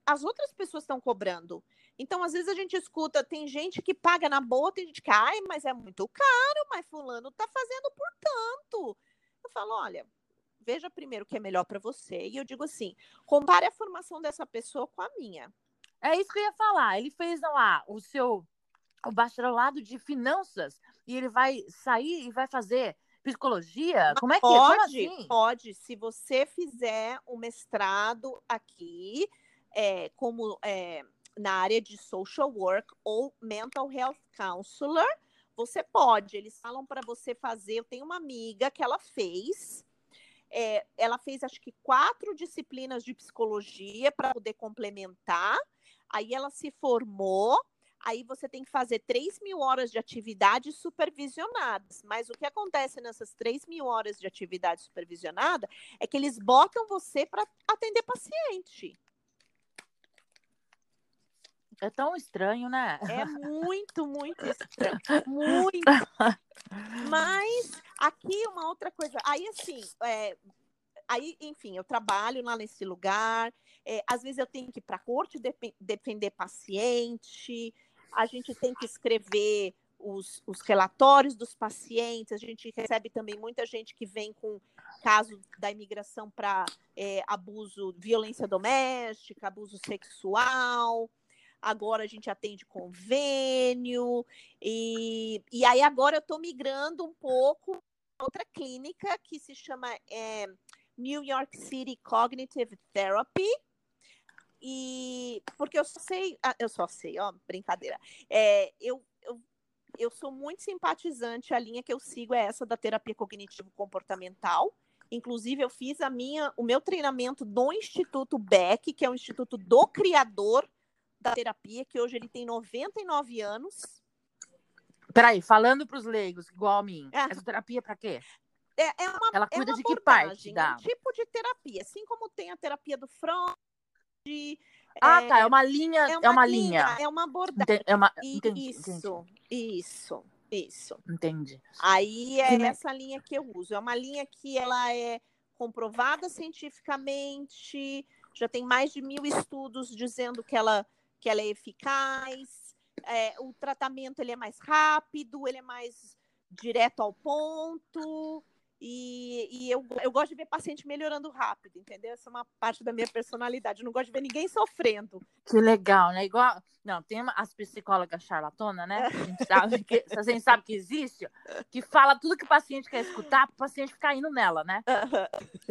as outras pessoas estão cobrando. Então, às vezes a gente escuta, tem gente que paga na boa, tem gente que, ai, mas é muito caro, mas fulano está fazendo por tanto. Eu falo, olha, veja primeiro o que é melhor para você. E eu digo assim: compare a formação dessa pessoa com a minha. É isso que eu ia falar. Ele fez lá o seu o bacharelado de finanças e ele vai sair e vai fazer psicologia? Como é que pode, é? Assim? Pode, se você fizer o um mestrado aqui, é, como é, na área de social work ou mental health counselor, você pode. Eles falam para você fazer. Eu tenho uma amiga que ela fez é, ela fez acho que quatro disciplinas de psicologia para poder complementar. Aí ela se formou. Aí você tem que fazer 3 mil horas de atividades supervisionadas. Mas o que acontece nessas 3 mil horas de atividade supervisionada é que eles botam você para atender paciente. É tão estranho, né? É muito, muito estranho. Muito. Mas aqui uma outra coisa. Aí, assim, é, aí, enfim, eu trabalho lá nesse lugar. É, às vezes eu tenho que ir para a corte de, defender paciente. A gente tem que escrever os, os, relatórios dos pacientes. A gente recebe também muita gente que vem com caso da imigração para é, abuso, violência doméstica, abuso sexual agora a gente atende convênio, e, e aí agora eu estou migrando um pouco para outra clínica que se chama é, New York City Cognitive Therapy. E porque eu só sei, ah, eu só sei, ó, brincadeira. É, eu, eu, eu sou muito simpatizante, a linha que eu sigo é essa da terapia cognitivo comportamental. Inclusive, eu fiz a minha, o meu treinamento do Instituto Beck, que é o instituto do criador da terapia, que hoje ele tem 99 anos. Peraí, falando para os leigos, igual a mim, é. essa terapia é para quê? É, é uma, Ela cuida é de que parte? Da... É um tipo de terapia, assim como tem a terapia do Freud. Ah, é, tá, é uma linha, é uma, é uma linha, linha, É uma abordagem. É uma... Entendi, isso, entendi. isso, isso. Entendi. Aí é essa linha que eu uso. É uma linha que ela é comprovada cientificamente, já tem mais de mil estudos dizendo que ela que ela é eficaz, é, o tratamento ele é mais rápido, ele é mais direto ao ponto. E, e eu, eu gosto de ver paciente melhorando rápido, entendeu? Essa é uma parte da minha personalidade. Eu não gosto de ver ninguém sofrendo. Que legal, né? Igual. Não, tem as psicólogas charlatona, né? A gente sabe que, a gente sabe que existe, que fala tudo que o paciente quer escutar para o paciente ficar indo nela, né?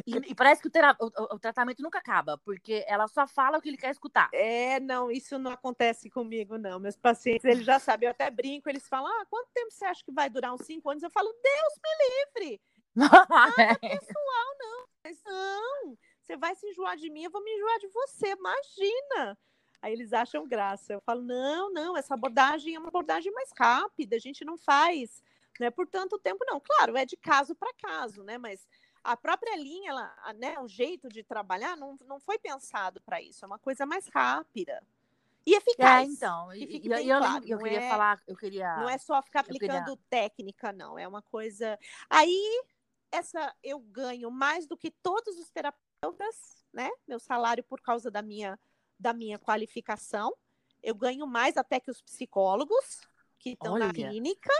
E, e, parece que o, tera... o, o, tratamento nunca acaba, porque ela só fala o que ele quer escutar. É, não, isso não acontece comigo, não. Meus pacientes, eles já sabem, eu até brinco, eles falam: ah, quanto tempo você acha que vai durar? Uns cinco anos? Eu falo, Deus me livre! Nada pessoal, não. Mas não, você vai se enjoar de mim, eu vou me enjoar de você, imagina. Aí eles acham graça. Eu falo, não, não, essa abordagem é uma abordagem mais rápida, a gente não faz né, por tanto tempo, não. Claro, é de caso para caso, né? Mas a própria linha, ela, né, o jeito de trabalhar não, não foi pensado para isso, é uma coisa mais rápida. E eficaz. É, então. E, e, eu, claro, eu, queria é, falar, eu queria. Não é só ficar aplicando queria... técnica, não. É uma coisa. Aí essa eu ganho mais do que todos os terapeutas, né? Meu salário por causa da minha da minha qualificação. Eu ganho mais até que os psicólogos que estão na clínica.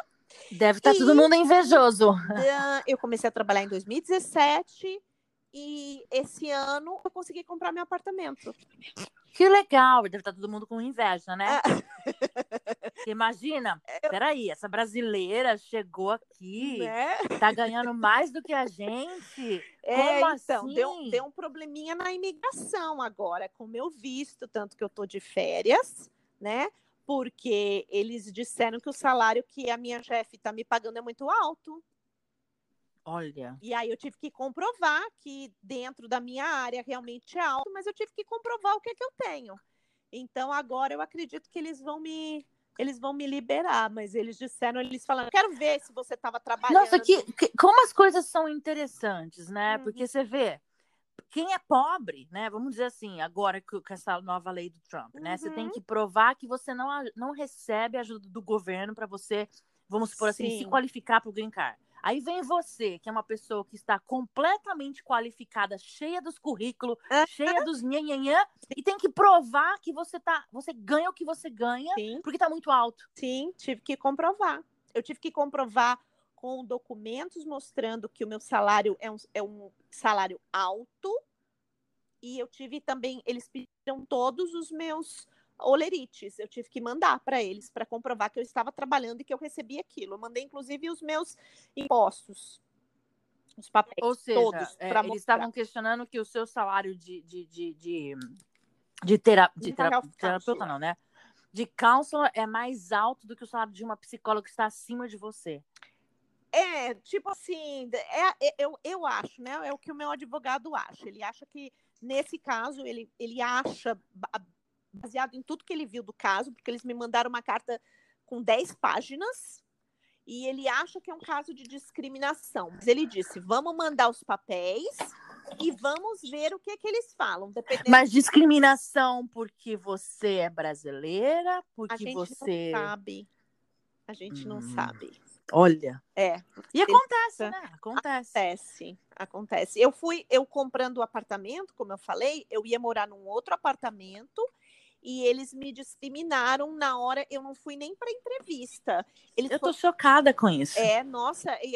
Deve estar tá todo mundo invejoso. Eu comecei a trabalhar em 2017 e esse ano eu consegui comprar meu apartamento. Que legal! Deve estar todo mundo com inveja, né? É. Imagina, eu... peraí, essa brasileira chegou aqui, né? tá ganhando mais do que a gente. É, Como então, assim? deu, deu um probleminha na imigração agora, com o meu visto, tanto que eu tô de férias, né? Porque eles disseram que o salário que a minha chefe tá me pagando é muito alto. Olha. E aí eu tive que comprovar que dentro da minha área realmente é alto, mas eu tive que comprovar o que é que eu tenho. Então agora eu acredito que eles vão me eles vão me liberar, mas eles disseram, eles falaram, quero ver se você estava trabalhando. Nossa, que, que, como as coisas são interessantes, né? Uhum. Porque você vê, quem é pobre, né? Vamos dizer assim, agora com com essa nova lei do Trump, né? Você tem Uhum. que provar que você não, não recebe ajuda do governo para você, vamos supor assim, se Sim. qualificar para o Green Card. Aí vem você, que é uma pessoa que está completamente qualificada, cheia dos currículos, cheia dos nhanhanhã, e tem que provar que você tá, você ganha o que você ganha, Sim, porque tá muito alto. sim, tive que comprovar. Eu tive que comprovar com documentos mostrando que o meu salário é um, é um salário alto. E eu tive também, eles pediram todos os meus olerites. Eu tive que mandar para eles para comprovar que eu estava trabalhando e que eu recebia aquilo. Eu mandei, inclusive, os meus impostos. Os papéis. Ou seja, todos é, eles estavam questionando que o seu salário de, de, de, de, de, tera, de Mental tera- terapeuta, não, né? De counselor é mais alto do que o salário de uma psicóloga que está acima de você. É, tipo assim, é, é- eu, eu acho, né? É o que o meu advogado acha. Ele acha que, nesse caso, ele, ele acha, baseado em tudo que ele viu do caso, porque eles me mandaram uma carta com 10 páginas, e ele acha que é um caso de discriminação. Mas ele disse: vamos mandar os papéis e vamos ver o que, que eles falam. Dependendo Mas discriminação porque você é brasileira, a porque gente você. não sabe. A gente não Hum. sabe. Olha. É. E acontece, né? Acontece. Acontece, acontece. Eu fui, eu comprando o apartamento, como eu falei, eu ia morar num outro apartamento e eles me discriminaram na hora, eu não fui nem para entrevista. Eles Eu tô foram- chocada com isso. é, nossa, aí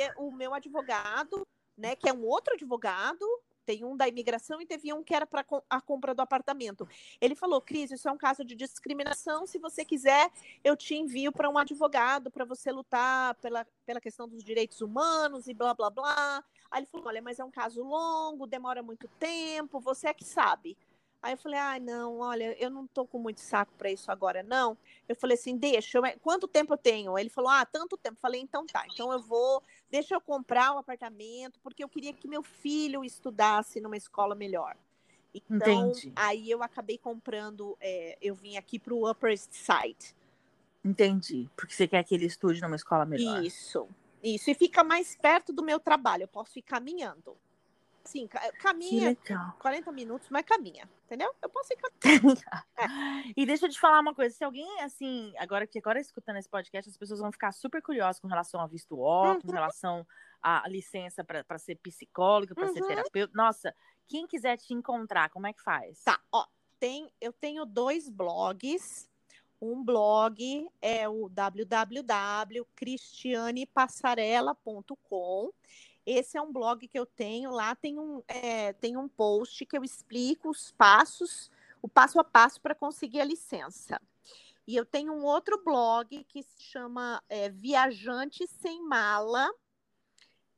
é o meu advogado, né, que é um outro advogado, tem um da imigração e teve um que era para a compra do apartamento. Ele falou, Cris, isso é um caso de discriminação. Se você quiser, eu te envio para um advogado para você lutar pela, pela questão dos direitos humanos e blá blá blá. Aí ele falou, olha, mas é um caso longo, demora muito tempo, você é que sabe. Aí eu falei, ai, não, olha, eu não tô com muito saco para isso agora, não. Eu falei assim, deixa, eu- quanto tempo eu tenho? Ele falou, ah, tanto tempo. Eu falei, então tá, então eu vou, deixa eu comprar um apartamento, porque eu queria que meu filho estudasse numa escola melhor. Então, Entendi. aí eu acabei comprando, é, eu vim aqui para o Upper East Side. Entendi. Porque você quer que ele estude numa escola melhor. Isso, isso. E fica mais perto do meu trabalho, eu posso ir caminhando. Sim, ca- Que caminha legal. 40 minutos, mas caminha, entendeu? Eu posso ir caminhando. E deixa eu te falar uma coisa, se alguém, assim, agora que agora escutando esse podcast, as pessoas vão ficar super curiosas com relação ao visto O, Uhum. com relação à licença para ser psicóloga, para ser Uhum. terapeuta. Nossa, quem quiser te encontrar, como é que faz? Tá, ó, tem, eu tenho dois blogs. Um blog é o www.cristianepassarela.com. Esse é um blog que eu tenho. Lá tem um, é, tem um post que eu explico os passos, o passo a passo para conseguir a licença. E eu tenho um outro blog que se chama é, Viajante Sem Mala,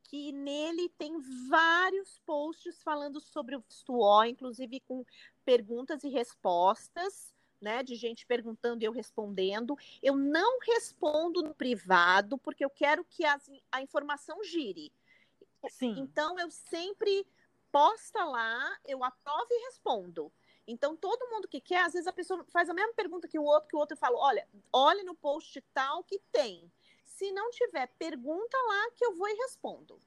que nele tem vários posts falando sobre o visto inclusive com perguntas e respostas, né? De gente perguntando e eu respondendo. Eu não respondo no privado, porque eu quero que as- a informação gire. Sim. Então, eu sempre posta lá, eu aprovo e respondo. Então, todo mundo que quer, às vezes a pessoa faz a mesma pergunta que o outro, que o outro fala, olha, olhe no post tal que tem. Se não tiver, pergunta lá que eu vou e respondo.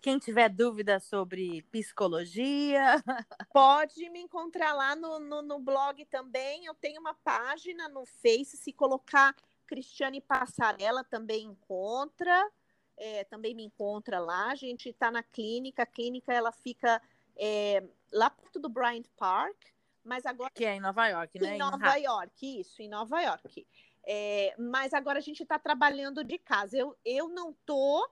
Quem tiver dúvida sobre psicologia, Pode me encontrar lá no, no, no blog também. Eu tenho uma página no Face. Se colocar Cristiane Passarela, também encontra. É, também me encontra lá. A gente está na clínica. A clínica ela fica é, lá perto do Bryant Park, mas agora que é em Nova York, né? em Em Nova Manhattan. York, isso, em Nova York. É, mas agora a gente está trabalhando de casa. Eu, eu não tô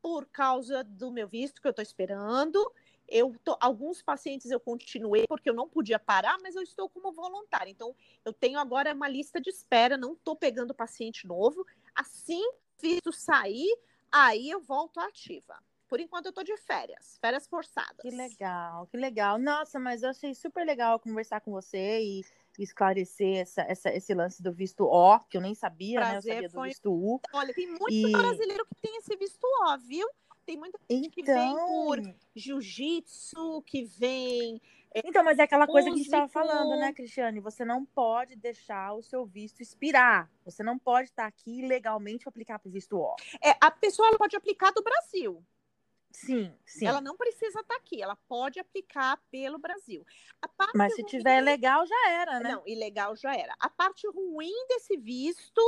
por causa do meu visto que eu estou esperando. Eu tô, alguns pacientes eu continuei porque eu não podia parar, mas eu estou como voluntária. Então, eu tenho agora uma lista de espera, não estou pegando paciente novo. Assim visto sair, aí eu volto ativa. Por enquanto, eu estou de férias, férias forçadas. Que legal, que legal. Nossa, mas eu achei super legal conversar com você e esclarecer essa, essa- esse lance do visto O, que eu nem sabia, né? Eu Prazer, sabia do foi- visto U. Olha, tem muito E- brasileiro que tem esse visto ó, viu? Tem muita gente que vem Então, por jiu-jitsu, que vem Então, mas é aquela coisa que a gente estava falando, né, Cristiane? Você não pode deixar o seu visto expirar. Você não pode estar aqui legalmente para aplicar para o visto O. É, a pessoa pode aplicar do Brasil. Sim, sim. Ela não precisa estar aqui, ela pode aplicar pelo Brasil. Mas se ruim- tiver legal, já era, né? Não, ilegal já era. A parte ruim desse visto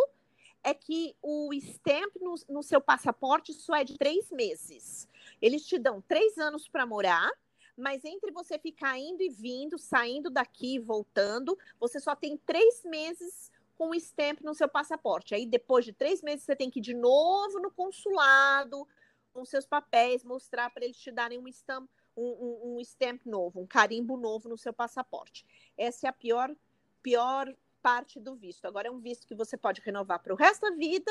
é que o stamp no, no seu passaporte só é de três meses. Eles te dão três anos para morar, mas entre você ficar indo e vindo, saindo daqui e voltando, você só tem três meses com o stamp no seu passaporte. Aí depois de três meses você tem que ir de novo no consulado com seus papéis, mostrar para eles te darem um stamp, um, um- um stamp novo, um carimbo novo no seu passaporte. Essa é a pior, pior parte do visto. Agora é um visto que você pode renovar para o resto da vida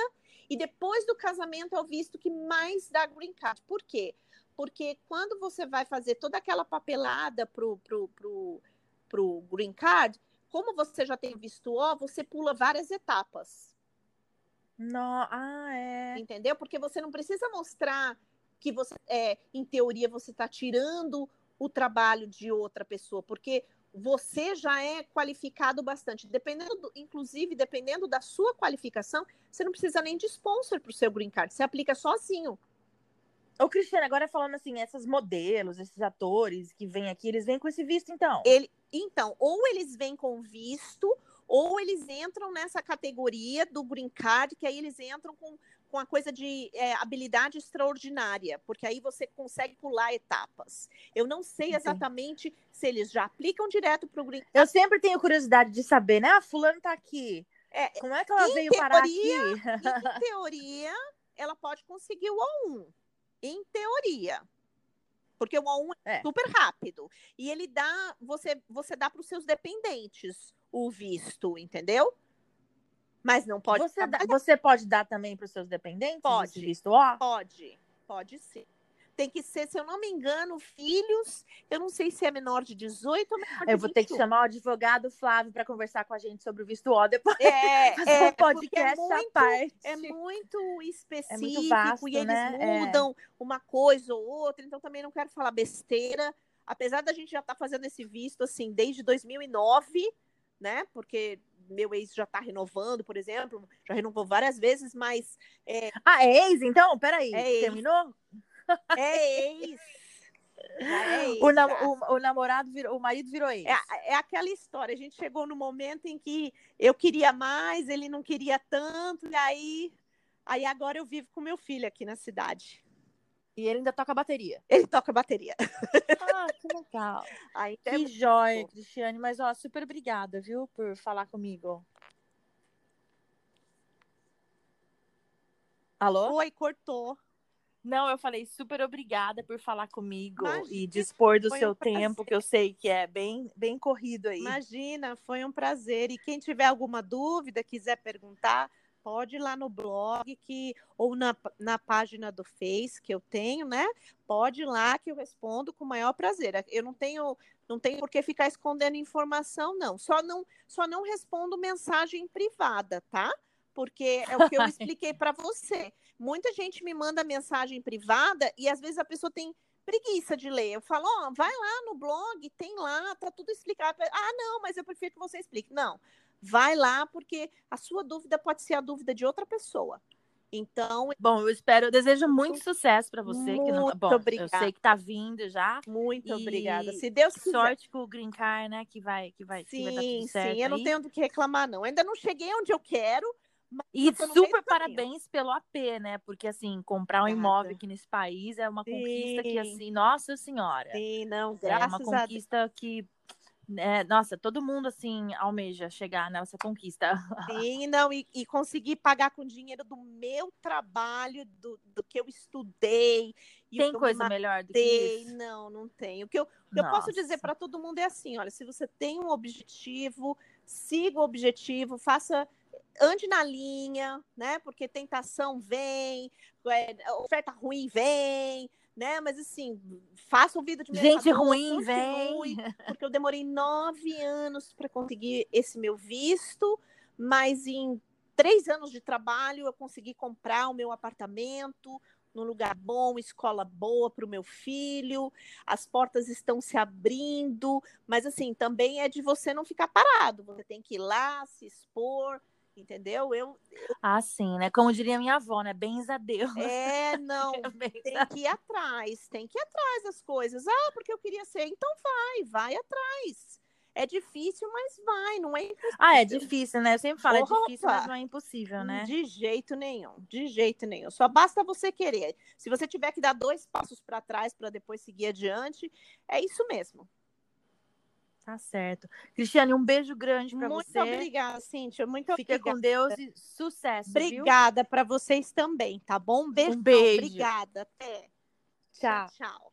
e depois do casamento é o visto que mais dá green card. Por quê? Porque quando você vai fazer toda aquela papelada pro, pro, pro, pro green card, como você já tem visto O, você pula várias etapas. Não, ah, é. Entendeu? Porque você não precisa mostrar que você, é, em teoria, você está tirando o trabalho de outra pessoa, porque você já é qualificado bastante. Dependendo, do- inclusive, dependendo da sua qualificação, você não precisa nem de sponsor para o seu green card. Você aplica sozinho. Ô, Cristiane, agora falando assim, essas modelos, esses atores que vêm aqui, eles vêm com esse visto, então? Ele, então, ou eles vêm com visto, ou eles entram nessa categoria do green card, que aí eles entram com, com a coisa de é, habilidade extraordinária, porque aí você consegue pular etapas. Eu não sei exatamente se eles já aplicam direto para o green Eu sempre tenho curiosidade de saber, né? Ah, fulano tá aqui. É, Como é que ela veio parar aqui? Em teoria, ela pode conseguir o O1. Em teoria. Porque o O1 é, É. super rápido. E ele dá, você, você dá para os seus dependentes o visto, entendeu? Mas não pode Você, dá- você pode dar também para os seus dependentes? Pode. Visto ó? Pode, pode ser. Tem que ser, se eu não me engano, filhos. Eu não sei se é menor de 18 ou menor de Eu vou ter que 21. chamar o advogado Flávio para conversar com a gente sobre o visto ó depois. É, é, um podcast porque é à muito, parte. é muito específico vasto, e eles né? É. mudam uma coisa ou outra, então também não quero falar besteira. Apesar da gente já estar fazendo esse visto assim desde 2009, né? Porque meu ex já está renovando, por exemplo, já renovou várias vezes, mas Ah, é ex, então? Peraí. É ex. Terminou? É ex. É ex, O, nam- o- o namorado virou, o marido virou ex. É, é aquela história. A gente chegou no momento em que eu queria mais, ele não queria tanto, e aí, aí agora eu vivo com meu filho aqui na cidade. E ele ainda toca bateria. Ele toca bateria. Ah, que legal. Aí Que joia, Cristiane. Mas, ó, super obrigada, viu, por falar comigo. Alô? Oi, cortou. Não, eu falei super obrigada por falar comigo Imagina, e dispor do um seu prazer. tempo, que eu sei que é bem, bem corrido aí. Imagina, foi um prazer. E quem tiver alguma dúvida, quiser perguntar, pode ir lá no blog que, ou na, na página do Face que eu tenho, né? Pode ir lá que eu respondo com o maior prazer. Eu não tenho, não tenho por que ficar escondendo informação, não. Só não, só não respondo mensagem privada, tá? Porque é o que eu expliquei para você. Muita gente me manda mensagem privada e às vezes a pessoa tem preguiça de ler. Eu falo, ó, vai lá no blog, tem lá, tá tudo explicado. Ah, não, mas eu prefiro que você explique. Não, vai lá porque a sua dúvida pode ser a dúvida de outra pessoa. Então, Bom, eu espero, eu desejo muito sucesso para você. que não, Muito bom, obrigada. Eu sei que tá vindo já. muito E obrigada. Se Deus quiser. Sorte com o Green Card, né? Que vai, que vai, que vai dar Sim, tudo certo. sim, eu não tenho do que reclamar, não. Ainda não cheguei onde eu quero. E super parabéns pelo AP, né? Porque assim, comprar um Obrigada. imóvel aqui nesse país é uma conquista que, Sim. assim, nossa senhora. Sim, não, É graças uma a Deus. conquista que. né, nossa, todo mundo assim almeja chegar nessa conquista. Sim, não, e, e conseguir pagar com dinheiro do meu trabalho, do, do que eu estudei. Tem eu coisa me melhor do que isso? Não, não tem. O que eu, o que eu posso dizer para todo mundo é assim: olha, se você tem um objetivo, siga o objetivo, faça. Ande na linha, né? Porque tentação vem, é, oferta ruim vem, né? Mas assim, faça o vídeo de Gente ruim vem. porque eu demorei nove anos para conseguir esse meu visto, mas em três anos de trabalho eu consegui comprar o meu apartamento num lugar bom, escola boa para o meu filho, as portas estão se abrindo, mas assim, também é de você não ficar parado, você tem que ir lá, se expor, entendeu? Eu, eu... Ah, sim, né? Como diria minha avó, né? Bens a Deus. É, não, tem que ir atrás, tem que ir atrás das coisas. Ah, porque eu queria ser, então vai, vai atrás. É difícil, mas vai, não é impossível. Ah, é difícil, né? Eu sempre falo, Opa, é difícil, mas não é impossível, né? De jeito nenhum, de jeito nenhum. Só basta você querer. Se você tiver que dar dois passos para trás para depois seguir adiante, é isso mesmo. Tá certo. Cristiane, um beijo grande para você. Muito obrigada, Cíntia. Muito Fica obrigada. com Deus e sucesso. Obrigada para vocês também, tá bom? Um beijo. Um beijo. Obrigada. Até. Tchau. Tchau.